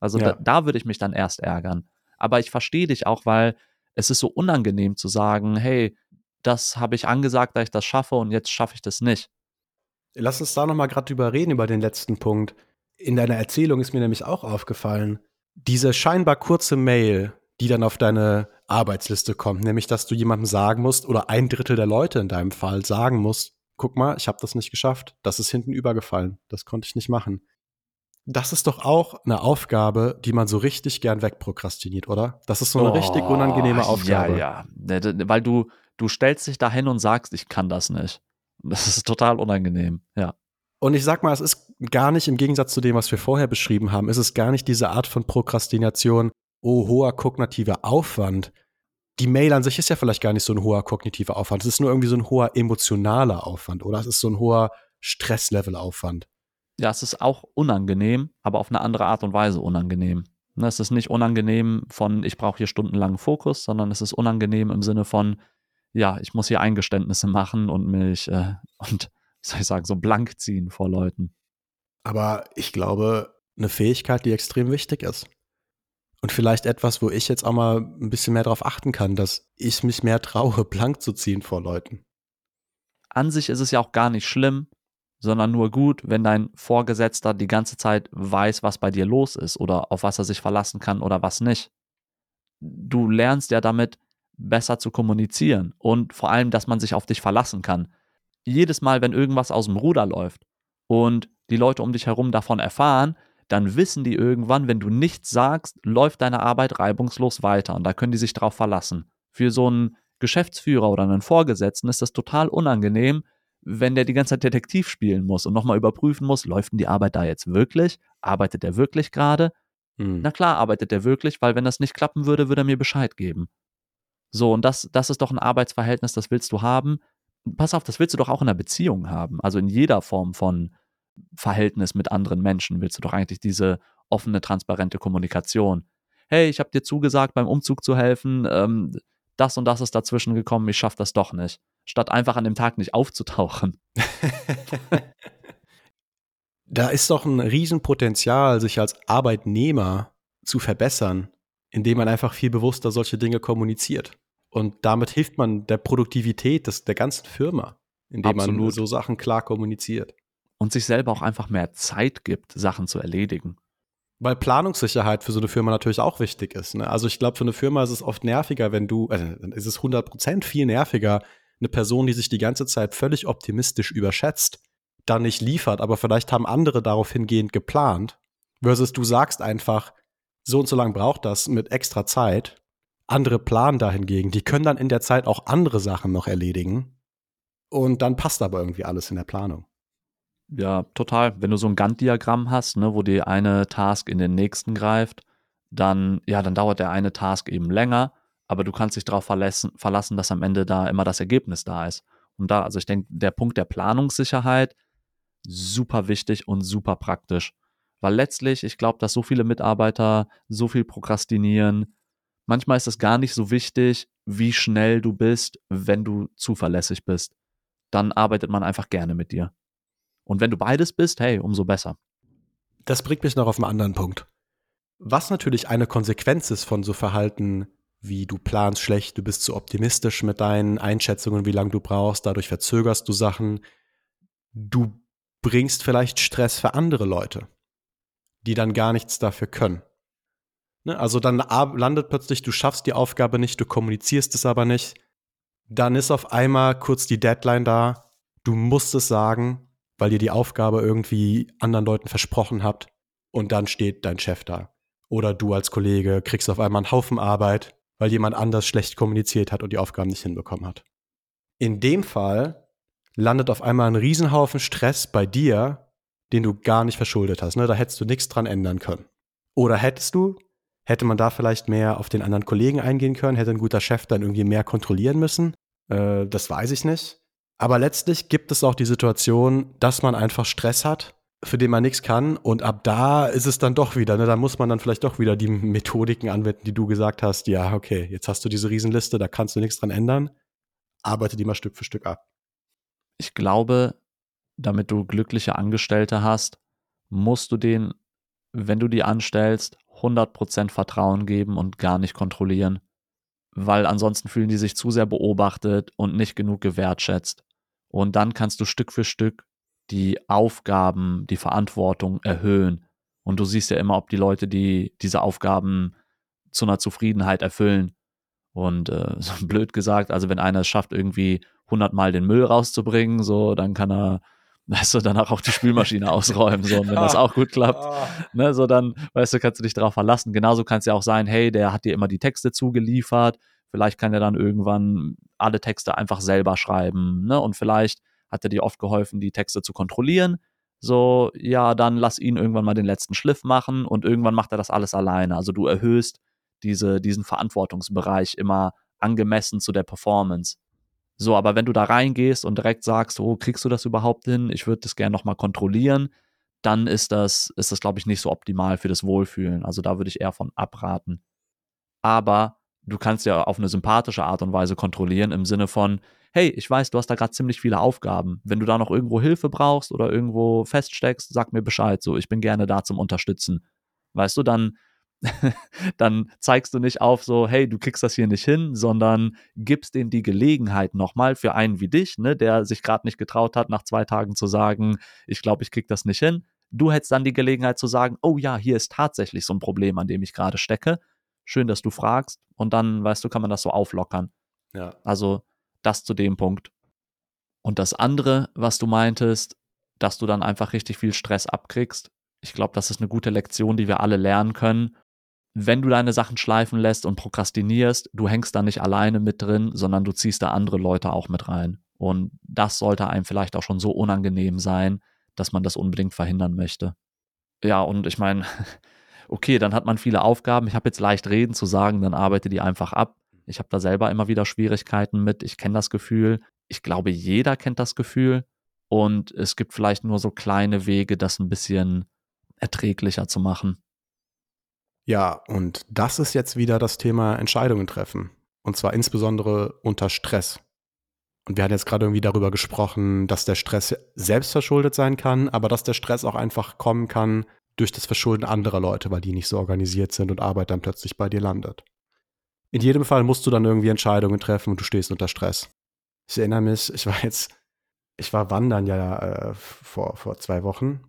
Also ja. da, da würde ich mich dann erst ärgern. Aber ich verstehe dich auch, weil es ist so unangenehm zu sagen, hey, das habe ich angesagt, dass ich das schaffe und jetzt schaffe ich das nicht. Lass uns da noch mal gerade drüber reden, über den letzten Punkt. In deiner Erzählung ist mir nämlich auch aufgefallen, diese scheinbar kurze Mail, die dann auf deine Arbeitsliste kommt, nämlich dass du jemandem sagen musst oder ein Drittel der Leute in deinem Fall sagen musst, guck mal, ich habe das nicht geschafft, das ist hinten übergefallen, das konnte ich nicht machen. Das ist doch auch eine Aufgabe, die man so richtig gern wegprokrastiniert, oder? Das ist so eine oh, richtig unangenehme Aufgabe. Ja, ja, weil du du stellst dich dahin und sagst, ich kann das nicht. Das ist total unangenehm, ja. Und ich sag mal, es ist gar nicht im Gegensatz zu dem, was wir vorher beschrieben haben, ist es gar nicht diese Art von Prokrastination, oh, hoher kognitiver Aufwand. Die Mail an sich ist ja vielleicht gar nicht so ein hoher kognitiver Aufwand. Es ist nur irgendwie so ein hoher emotionaler Aufwand oder es ist so ein hoher Stresslevel-Aufwand. Ja, es ist auch unangenehm, aber auf eine andere Art und Weise unangenehm. Ne, es ist nicht unangenehm von, ich brauche hier stundenlangen Fokus, sondern es ist unangenehm im Sinne von, ja, ich muss hier Eingeständnisse machen und mich äh, [laughs] und soll ich sagen, so blank ziehen vor Leuten. Aber ich glaube, eine Fähigkeit, die extrem wichtig ist. Und vielleicht etwas, wo ich jetzt auch mal ein bisschen mehr darauf achten kann, dass ich mich mehr traue, [laughs] blank zu ziehen vor Leuten. An sich ist es ja auch gar nicht schlimm, sondern nur gut, wenn dein Vorgesetzter die ganze Zeit weiß, was bei dir los ist oder auf was er sich verlassen kann oder was nicht. Du lernst ja damit besser zu kommunizieren und vor allem, dass man sich auf dich verlassen kann. Jedes Mal, wenn irgendwas aus dem Ruder läuft und die Leute um dich herum davon erfahren, dann wissen die irgendwann, wenn du nichts sagst, läuft deine Arbeit reibungslos weiter und da können die sich drauf verlassen. Für so einen Geschäftsführer oder einen Vorgesetzten ist das total unangenehm, wenn der die ganze Zeit Detektiv spielen muss und nochmal überprüfen muss, läuft denn die Arbeit da jetzt wirklich? Arbeitet der wirklich gerade? Hm. Na klar, arbeitet der wirklich, weil wenn das nicht klappen würde, würde er mir Bescheid geben. So, und das, das ist doch ein Arbeitsverhältnis, das willst du haben. Pass auf, das willst du doch auch in einer Beziehung haben. Also in jeder Form von Verhältnis mit anderen Menschen willst du doch eigentlich diese offene, transparente Kommunikation. Hey, ich habe dir zugesagt, beim Umzug zu helfen, ähm, das und das ist dazwischen gekommen, ich schaffe das doch nicht. Statt einfach an dem Tag nicht aufzutauchen. [laughs] da ist doch ein Riesenpotenzial, sich als Arbeitnehmer zu verbessern, indem man einfach viel bewusster solche Dinge kommuniziert. Und damit hilft man der Produktivität des, der ganzen Firma, indem Absolut. man so Sachen klar kommuniziert. Und sich selber auch einfach mehr Zeit gibt, Sachen zu erledigen. Weil Planungssicherheit für so eine Firma natürlich auch wichtig ist. Ne? Also ich glaube, für eine Firma ist es oft nerviger, wenn du, also ist es 100% viel nerviger, eine Person, die sich die ganze Zeit völlig optimistisch überschätzt, dann nicht liefert, aber vielleicht haben andere darauf hingehend geplant, versus du sagst einfach, so und so lang braucht das mit extra Zeit. Andere planen dahingegen, die können dann in der Zeit auch andere Sachen noch erledigen. Und dann passt aber irgendwie alles in der Planung. Ja, total. Wenn du so ein Gantt-Diagramm hast, ne, wo die eine Task in den nächsten greift, dann, ja, dann dauert der eine Task eben länger, aber du kannst dich darauf verlassen, verlassen, dass am Ende da immer das Ergebnis da ist. Und da, also ich denke, der Punkt der Planungssicherheit, super wichtig und super praktisch. Weil letztlich, ich glaube, dass so viele Mitarbeiter so viel prokrastinieren. Manchmal ist es gar nicht so wichtig, wie schnell du bist, wenn du zuverlässig bist. Dann arbeitet man einfach gerne mit dir. Und wenn du beides bist, hey, umso besser. Das bringt mich noch auf einen anderen Punkt. Was natürlich eine Konsequenz ist von so Verhalten wie du planst schlecht, du bist zu optimistisch mit deinen Einschätzungen, wie lange du brauchst, dadurch verzögerst du Sachen. Du bringst vielleicht Stress für andere Leute die dann gar nichts dafür können. Ne? Also dann landet plötzlich, du schaffst die Aufgabe nicht, du kommunizierst es aber nicht. Dann ist auf einmal kurz die Deadline da. Du musst es sagen, weil ihr die Aufgabe irgendwie anderen Leuten versprochen habt. Und dann steht dein Chef da. Oder du als Kollege kriegst auf einmal einen Haufen Arbeit, weil jemand anders schlecht kommuniziert hat und die Aufgaben nicht hinbekommen hat. In dem Fall landet auf einmal ein Riesenhaufen Stress bei dir, den du gar nicht verschuldet hast. Ne? Da hättest du nichts dran ändern können. Oder hättest du, hätte man da vielleicht mehr auf den anderen Kollegen eingehen können, hätte ein guter Chef dann irgendwie mehr kontrollieren müssen. Äh, das weiß ich nicht. Aber letztlich gibt es auch die Situation, dass man einfach Stress hat, für den man nichts kann. Und ab da ist es dann doch wieder, ne? da muss man dann vielleicht doch wieder die Methodiken anwenden, die du gesagt hast. Ja, okay, jetzt hast du diese Riesenliste, da kannst du nichts dran ändern. Arbeite die mal Stück für Stück ab. Ich glaube, damit du glückliche Angestellte hast, musst du denen, wenn du die anstellst, 100% Vertrauen geben und gar nicht kontrollieren. weil ansonsten fühlen die sich zu sehr beobachtet und nicht genug gewertschätzt. Und dann kannst du Stück für Stück die Aufgaben, die Verantwortung erhöhen. Und du siehst ja immer, ob die Leute, die diese Aufgaben zu einer Zufriedenheit erfüllen. Und äh, [laughs] so blöd gesagt, also wenn einer es schafft, irgendwie 100 Mal den Müll rauszubringen, so, dann kann er, [laughs] weißt du, danach auch die Spülmaschine [laughs] ausräumen, so, und wenn das auch gut klappt, Ah. ne, so dann, weißt du, kannst du dich darauf verlassen. Genauso kann es ja auch sein, hey, der hat dir immer die Texte zugeliefert, vielleicht kann er dann irgendwann alle Texte einfach selber schreiben, ne, und vielleicht hat er dir oft geholfen, die Texte zu kontrollieren. So, ja, dann lass ihn irgendwann mal den letzten Schliff machen und irgendwann macht er das alles alleine. Also du erhöhst diese, diesen Verantwortungsbereich immer angemessen zu der Performance. So, aber wenn du da reingehst und direkt sagst, oh, kriegst du das überhaupt hin? Ich würde das gerne nochmal kontrollieren, dann ist das, ist das, glaube ich, nicht so optimal für das Wohlfühlen. Also da würde ich eher von abraten. Aber du kannst ja auf eine sympathische Art und Weise kontrollieren, im Sinne von, hey, ich weiß, du hast da gerade ziemlich viele Aufgaben. Wenn du da noch irgendwo Hilfe brauchst oder irgendwo feststeckst, sag mir Bescheid. So, ich bin gerne da zum Unterstützen. Weißt du, dann, [laughs] dann zeigst du nicht auf so, hey, du kriegst das hier nicht hin, sondern gibst denen die Gelegenheit nochmal für einen wie dich, ne, der sich gerade nicht getraut hat, nach zwei Tagen zu sagen, ich glaube, ich krieg das nicht hin. Du hättest dann die Gelegenheit zu sagen, oh ja, hier ist tatsächlich so ein Problem, an dem ich gerade stecke. Schön, dass du fragst. Und dann, weißt du, kann man das so auflockern. Ja. Also das zu dem Punkt. Und das andere, was du meintest, dass du dann einfach richtig viel Stress abkriegst. Ich glaube, das ist eine gute Lektion, die wir alle lernen können. Wenn du deine Sachen schleifen lässt und prokrastinierst, du hängst da nicht alleine mit drin, sondern du ziehst da andere Leute auch mit rein. Und das sollte einem vielleicht auch schon so unangenehm sein, dass man das unbedingt verhindern möchte. Ja, und ich meine, [laughs] okay, dann hat man viele Aufgaben. Ich habe jetzt leicht reden zu sagen, dann arbeite die einfach ab. Ich habe da selber immer wieder Schwierigkeiten mit. Ich kenne das Gefühl. Ich glaube, jeder kennt das Gefühl. Und es gibt vielleicht nur so kleine Wege, das ein bisschen erträglicher zu machen. Ja, und das ist jetzt wieder das Thema Entscheidungen treffen. Und zwar insbesondere unter Stress. Und wir hatten jetzt gerade irgendwie darüber gesprochen, dass der Stress selbst verschuldet sein kann, aber dass der Stress auch einfach kommen kann durch das Verschulden anderer Leute, weil die nicht so organisiert sind und Arbeit dann plötzlich bei dir landet. In jedem Fall musst du dann irgendwie Entscheidungen treffen und du stehst unter Stress. Ich erinnere mich, ich war jetzt, ich war wandern ja äh, vor, vor zwei Wochen.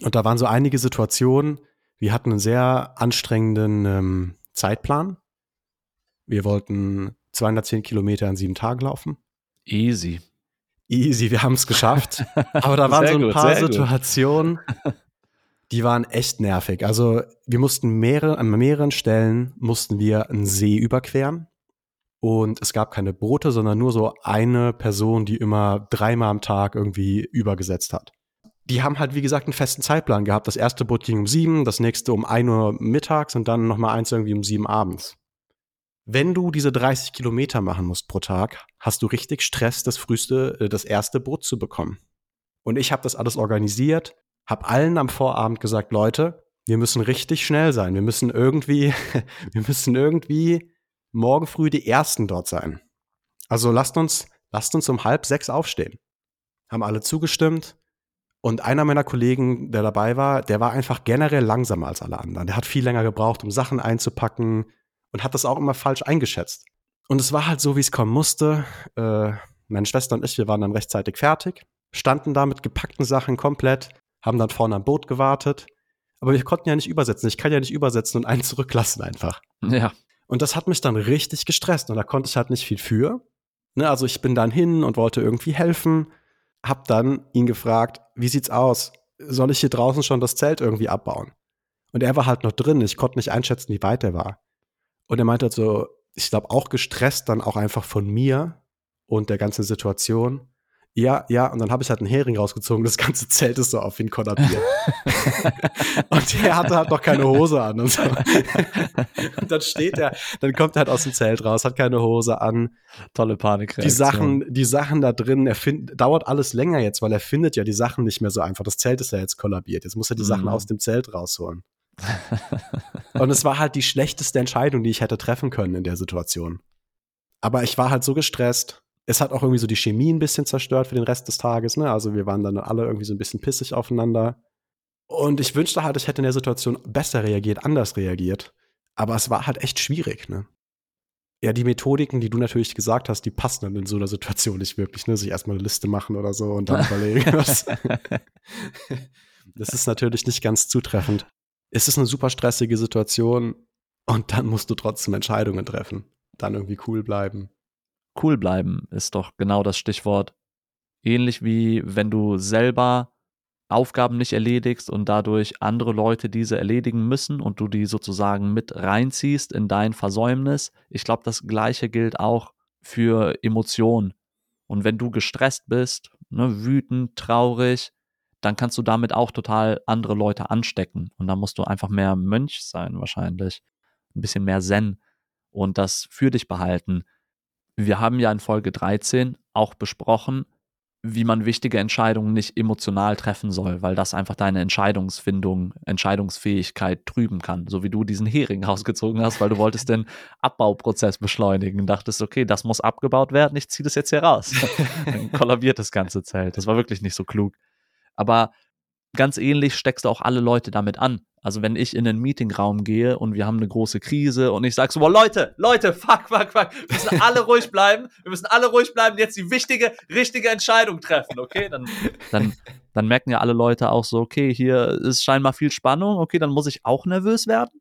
Und da waren so einige Situationen, wir hatten einen sehr anstrengenden ähm, Zeitplan. Wir wollten 210 Kilometer in sieben Tagen laufen. Easy. Easy, wir haben es geschafft. [laughs] Aber da waren Sehr so ein gut, paar gut. [laughs] Die waren echt nervig. Also wir mussten mehrere, an mehreren Stellen mussten wir einen See überqueren. Und es gab keine Boote, sondern nur so eine Person, die immer dreimal am Tag irgendwie übergesetzt hat. Die haben halt, wie gesagt, einen festen Zeitplan gehabt. Das erste Boot ging um sieben, das nächste um ein Uhr mittags und dann nochmal eins irgendwie um sieben abends. Wenn du diese 30 Kilometer machen musst pro Tag, hast du richtig Stress, das früheste, äh, das erste Boot zu bekommen. Und ich habe das alles organisiert, habe allen am Vorabend gesagt, Leute, wir müssen richtig schnell sein. Wir müssen irgendwie, [laughs] wir müssen irgendwie morgen früh die Ersten dort sein. Also lasst uns, lasst uns um halb sechs aufstehen. Haben alle zugestimmt. Und einer meiner Kollegen, der dabei war, der war einfach generell langsamer als alle anderen. Der hat viel länger gebraucht, um Sachen einzupacken und hat das auch immer falsch eingeschätzt. Und es war halt so, wie es kommen musste. Äh, meine Schwester und ich, wir waren dann rechtzeitig fertig, standen da mit gepackten Sachen komplett, haben dann vorne am Boot gewartet. Aber wir konnten ja nicht übersetzen. Ich kann ja nicht übersetzen und einen [laughs] zurücklassen einfach. Ja. Und das hat mich dann richtig gestresst und da konnte ich halt nicht viel für. Ne, also ich bin dann hin und wollte irgendwie helfen, hab dann ihn gefragt, wie sieht's aus? Soll ich hier draußen schon das Zelt irgendwie abbauen? Und er war halt noch drin, ich konnte nicht einschätzen, wie weit er war. Und er meinte halt so, ich glaube auch gestresst dann auch einfach von mir und der ganzen Situation. Ja, ja, und dann habe ich halt einen Hering rausgezogen, das ganze Zelt ist so auf ihn kollabiert. [laughs] und er hatte halt noch keine Hose an und so. [laughs] und dann steht er, dann kommt er halt aus dem Zelt raus, hat keine Hose an. Tolle Panikreaktion. Die Sachen, die Sachen da drin, er find, dauert alles länger jetzt, weil er findet ja die Sachen nicht mehr so einfach. Das Zelt ist ja jetzt kollabiert. Jetzt muss er die Sachen Mhm. aus dem Zelt rausholen. [laughs] und es war halt die schlechteste Entscheidung, die ich hätte treffen können in der Situation. Aber ich war halt so gestresst. Es hat auch irgendwie so die Chemie ein bisschen zerstört für den Rest des Tages. Ne? Also wir waren dann alle irgendwie so ein bisschen pissig aufeinander. Und ich wünschte halt, ich hätte in der Situation besser reagiert, anders reagiert. Aber es war halt echt schwierig. Ne? Ja, die Methodiken, die du natürlich gesagt hast, die passen dann in so einer Situation nicht wirklich, ne? Sich erstmal eine Liste machen oder so und dann [laughs] überlegen, was. das ist natürlich nicht ganz zutreffend. Es ist eine super stressige Situation und dann musst du trotzdem Entscheidungen treffen. Dann irgendwie cool bleiben. Cool bleiben ist doch genau das Stichwort. Ähnlich wie wenn du selber Aufgaben nicht erledigst und dadurch andere Leute diese erledigen müssen und du die sozusagen mit reinziehst in dein Versäumnis. Ich glaube, das gleiche gilt auch für Emotionen. Und wenn du gestresst bist, ne, wütend, traurig, dann kannst du damit auch total andere Leute anstecken. Und dann musst du einfach mehr Mönch sein, wahrscheinlich. Ein bisschen mehr Zen und das für dich behalten. Wir haben ja in Folge 13 auch besprochen, wie man wichtige Entscheidungen nicht emotional treffen soll, weil das einfach deine Entscheidungsfindung, Entscheidungsfähigkeit trüben kann. So wie du diesen Hering [laughs] rausgezogen hast, weil du wolltest den Abbauprozess beschleunigen. Dachtest, okay, das muss abgebaut werden, ich ziehe das jetzt hier raus. [laughs] Dann kollabiert das ganze Zelt. Das war wirklich nicht so klug. Aber ganz ähnlich steckst du auch alle Leute damit an. Also wenn ich in einen Meetingraum gehe und wir haben eine große Krise und ich sage so, boah, Leute, Leute, fuck, fuck, fuck, wir müssen [laughs] alle ruhig bleiben, wir müssen alle ruhig bleiben, jetzt die wichtige, richtige Entscheidung treffen, okay? Dann, dann, dann merken ja alle Leute auch so, okay, hier ist scheinbar viel Spannung, okay, dann muss ich auch nervös werden.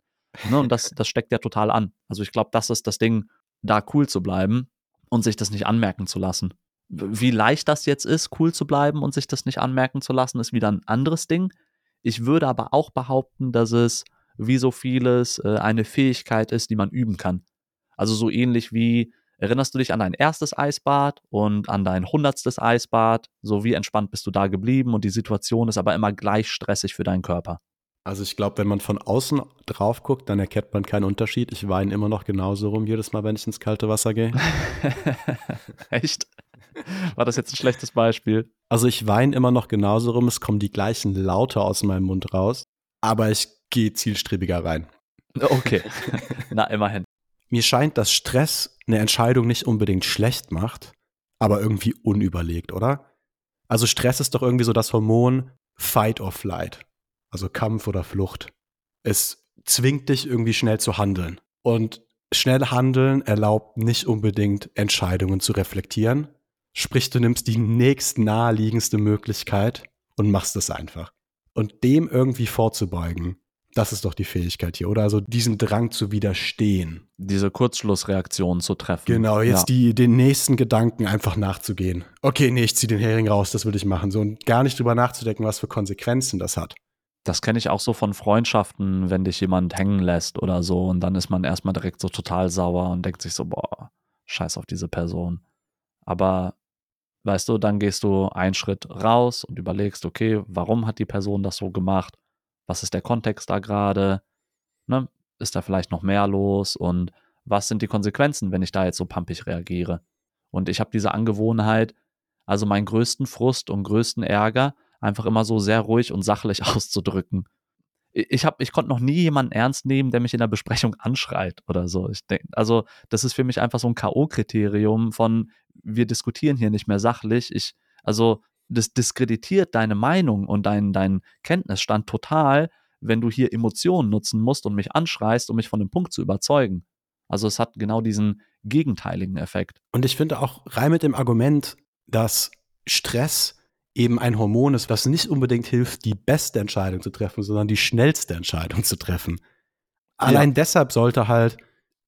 Ne, und das, das steckt ja total an. Also ich glaube, das ist das Ding, da cool zu bleiben und sich das nicht anmerken zu lassen. Wie leicht das jetzt ist, cool zu bleiben und sich das nicht anmerken zu lassen, ist wieder ein anderes Ding. Ich würde aber auch behaupten, dass es wie so vieles äh, eine Fähigkeit ist, die man üben kann. Also so ähnlich wie, erinnerst du dich an dein erstes Eisbad und an dein hundertstes Eisbad? So wie entspannt bist du da geblieben und die Situation ist aber immer gleich stressig für deinen Körper. Also ich glaube, wenn man von außen drauf guckt, dann erkennt man keinen Unterschied. Ich weine immer noch genauso rum jedes Mal, wenn ich ins kalte Wasser gehe. [laughs] Echt? [laughs] War das jetzt ein schlechtes Beispiel? Also ich weine immer noch genauso rum, es kommen die gleichen Laute aus meinem Mund raus, aber ich gehe zielstrebiger rein. Okay, [laughs] na immerhin. Mir scheint, dass Stress eine Entscheidung nicht unbedingt schlecht macht, aber irgendwie unüberlegt, oder? Also Stress ist doch irgendwie so das Hormon Fight or Flight, also Kampf oder Flucht. Es zwingt dich irgendwie schnell zu handeln. Und schnell handeln erlaubt nicht unbedingt Entscheidungen zu reflektieren, Sprich, du nimmst die nächst naheliegendste Möglichkeit und machst es einfach. Und dem irgendwie vorzubeugen, das ist doch die Fähigkeit hier, oder? Also diesem Drang zu widerstehen. Diese Kurzschlussreaktion zu treffen. Genau, jetzt ja. die, den nächsten Gedanken einfach nachzugehen. Okay, nee, ich zieh den Hering raus, das will ich machen. So, und gar nicht drüber nachzudenken, was für Konsequenzen das hat. Das kenne ich auch so von Freundschaften, wenn dich jemand hängen lässt oder so. Und dann ist man erstmal direkt so total sauer und denkt sich so, boah, scheiß auf diese Person. Aber Weißt du, dann gehst du einen Schritt raus und überlegst, okay, warum hat die Person das so gemacht? Was ist der Kontext da gerade? Ne? Ist da vielleicht noch mehr los? Und was sind die Konsequenzen, wenn ich da jetzt so pampig reagiere? Und ich habe diese Angewohnheit, also meinen größten Frust und größten Ärger einfach immer so sehr ruhig und sachlich [laughs] auszudrücken. Ich, hab, ich konnte noch nie jemanden ernst nehmen, der mich in der Besprechung anschreit oder so. Ich denk, also, das ist für mich einfach so ein K.O.-Kriterium von, wir diskutieren hier nicht mehr sachlich. Ich, also das diskreditiert deine Meinung und dein, dein Kenntnisstand total, wenn du hier Emotionen nutzen musst und mich anschreist, um mich von dem Punkt zu überzeugen. Also es hat genau diesen gegenteiligen Effekt. Und ich finde auch rein mit dem Argument, dass Stress eben ein Hormon ist, was nicht unbedingt hilft, die beste Entscheidung zu treffen, sondern die schnellste Entscheidung zu treffen. Allein ja. deshalb sollte halt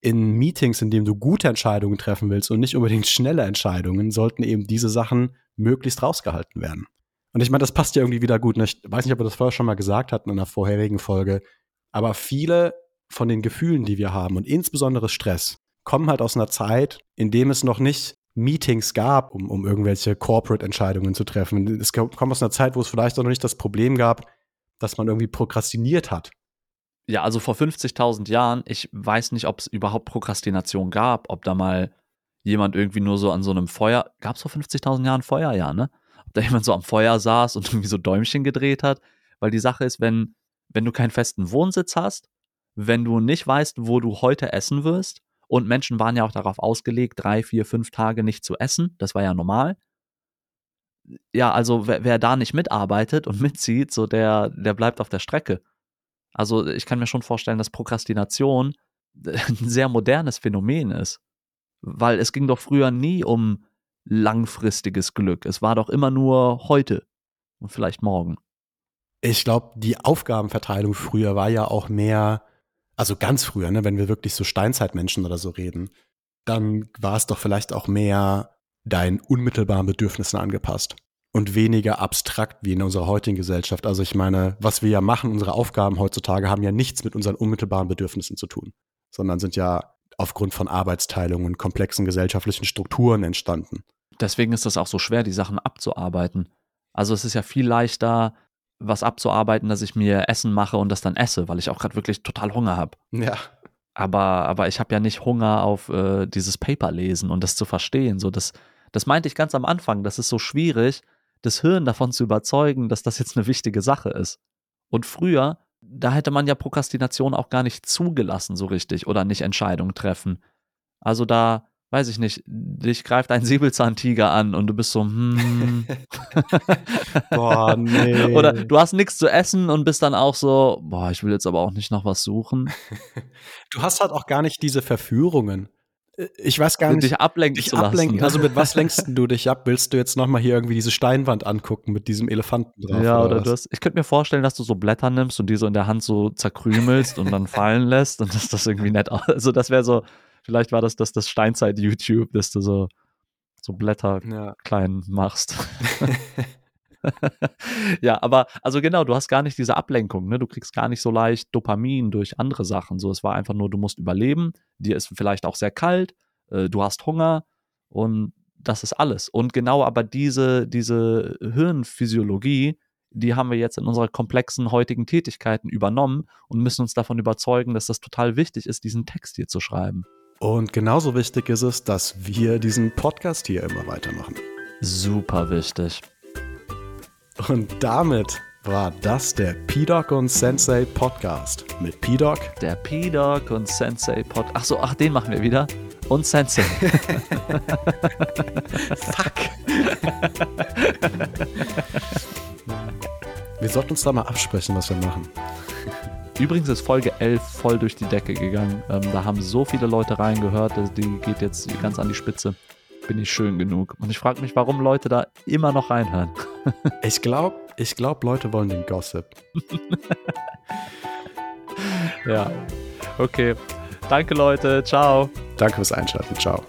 in Meetings, in denen du gute Entscheidungen treffen willst und nicht unbedingt schnelle Entscheidungen, sollten eben diese Sachen möglichst rausgehalten werden. Und ich meine, das passt ja irgendwie wieder gut. Ich weiß nicht, ob wir das vorher schon mal gesagt hatten in einer vorherigen Folge, aber viele von den Gefühlen, die wir haben und insbesondere Stress, kommen halt aus einer Zeit, in dem es noch nicht Meetings gab, um, um irgendwelche Corporate-Entscheidungen zu treffen. Es kommt aus einer Zeit, wo es vielleicht auch noch nicht das Problem gab, dass man irgendwie prokrastiniert hat ja, also vor 50.000 Jahren, ich weiß nicht, ob es überhaupt Prokrastination gab, ob da mal jemand irgendwie nur so an so einem Feuer, gab es vor 50.000 Jahren Feuer, ja, ne? Ob da jemand so am Feuer saß und [laughs] irgendwie so Däumchen gedreht hat, weil die Sache ist, wenn, wenn du keinen festen Wohnsitz hast, wenn du nicht weißt, wo du heute essen wirst, und Menschen waren ja auch darauf ausgelegt, drei, vier, fünf Tage nicht zu essen, das war ja normal. Ja, also wer, wer da nicht mitarbeitet und [laughs] mitzieht, so der, der bleibt auf der Strecke. Also ich kann mir schon vorstellen, dass Prokrastination [laughs] ein sehr modernes Phänomen ist. Weil es ging doch früher nie um langfristiges Glück. Es war doch immer nur heute und vielleicht morgen. Ich glaube, die Aufgabenverteilung früher war ja auch mehr, also ganz früher, ne, wenn wir wirklich so Steinzeitmenschen oder so reden, dann war es doch vielleicht auch mehr deinen unmittelbaren Bedürfnissen angepasst und weniger abstrakt wie in unserer heutigen Gesellschaft. Also ich meine, was wir ja machen, unsere Aufgaben heutzutage haben ja nichts mit unseren unmittelbaren Bedürfnissen zu tun, sondern sind ja aufgrund von Arbeitsteilungen und komplexen gesellschaftlichen Strukturen entstanden. Deswegen ist es auch so schwer, die Sachen abzuarbeiten. Also es ist ja viel leichter, was abzuarbeiten, dass ich mir Essen mache und das dann esse, weil ich auch gerade wirklich total Hunger habe. Ja. Aber, aber ich habe ja nicht Hunger auf äh, dieses Paper lesen und das zu verstehen. So, das, das meinte ich ganz am Anfang. Das ist so schwierig, das Hirn davon zu überzeugen, dass das jetzt eine wichtige Sache ist. Und früher, da hätte man ja Prokrastination auch gar nicht zugelassen, so richtig, oder nicht Entscheidungen treffen. Also da, weiß ich nicht, dich greift ein Säbelzahntiger an und du bist so, hm. [laughs] boah, nee. Oder du hast nichts zu essen und bist dann auch so, boah, ich will jetzt aber auch nicht noch was suchen. [laughs] Du hast halt auch gar nicht diese Verführungen. Ich weiß gar nicht. Dich ablenken dich zu ablenken. Also mit was lenkst [laughs] du dich ab? Willst du jetzt nochmal hier irgendwie diese Steinwand angucken mit diesem Elefanten drauf? Ja, oder, oder du hast, ich könnte mir vorstellen, dass du so Blätter nimmst und die so in der Hand so zerkrümelst und dann fallen lässt und dass das irgendwie nett aus. Also das wäre so, Vielleicht war das das, das Steinzeit-YouTube, dass du so, so Blätter ja. klein machst. [laughs] [laughs] ja, aber also genau, du hast gar nicht diese Ablenkung, ne? Du kriegst gar nicht so leicht Dopamin durch andere Sachen. So, es war einfach nur, du musst überleben, dir ist vielleicht auch sehr kalt, äh, du hast Hunger und das ist alles. Und genau aber diese, diese Hirnphysiologie, die haben wir jetzt in unserer komplexen heutigen Tätigkeiten übernommen und müssen uns davon überzeugen, dass das total wichtig ist, diesen Text hier zu schreiben. Und genauso wichtig ist es, dass wir diesen Podcast hier immer weitermachen. Super wichtig. Und damit war das der P-Doc und Sensei Podcast mit P-Doc. Der P-Doc und Sensei Podcast. Ach so, ach, den machen wir wieder. Und Sensei. [laughs] Fuck. wir sollten uns da mal absprechen, was wir machen. Übrigens ist Folge 11 voll durch die Decke gegangen. Ähm, da haben so viele Leute reingehört, die geht jetzt ganz an die Spitze. Bin ich schön genug. Und ich frage mich, warum Leute da immer noch reinhören. [laughs] ich glaube, ich glaub, Leute wollen den Gossip. [laughs] ja. Okay. Danke, Leute. Ciao. Danke fürs Einschalten. Ciao.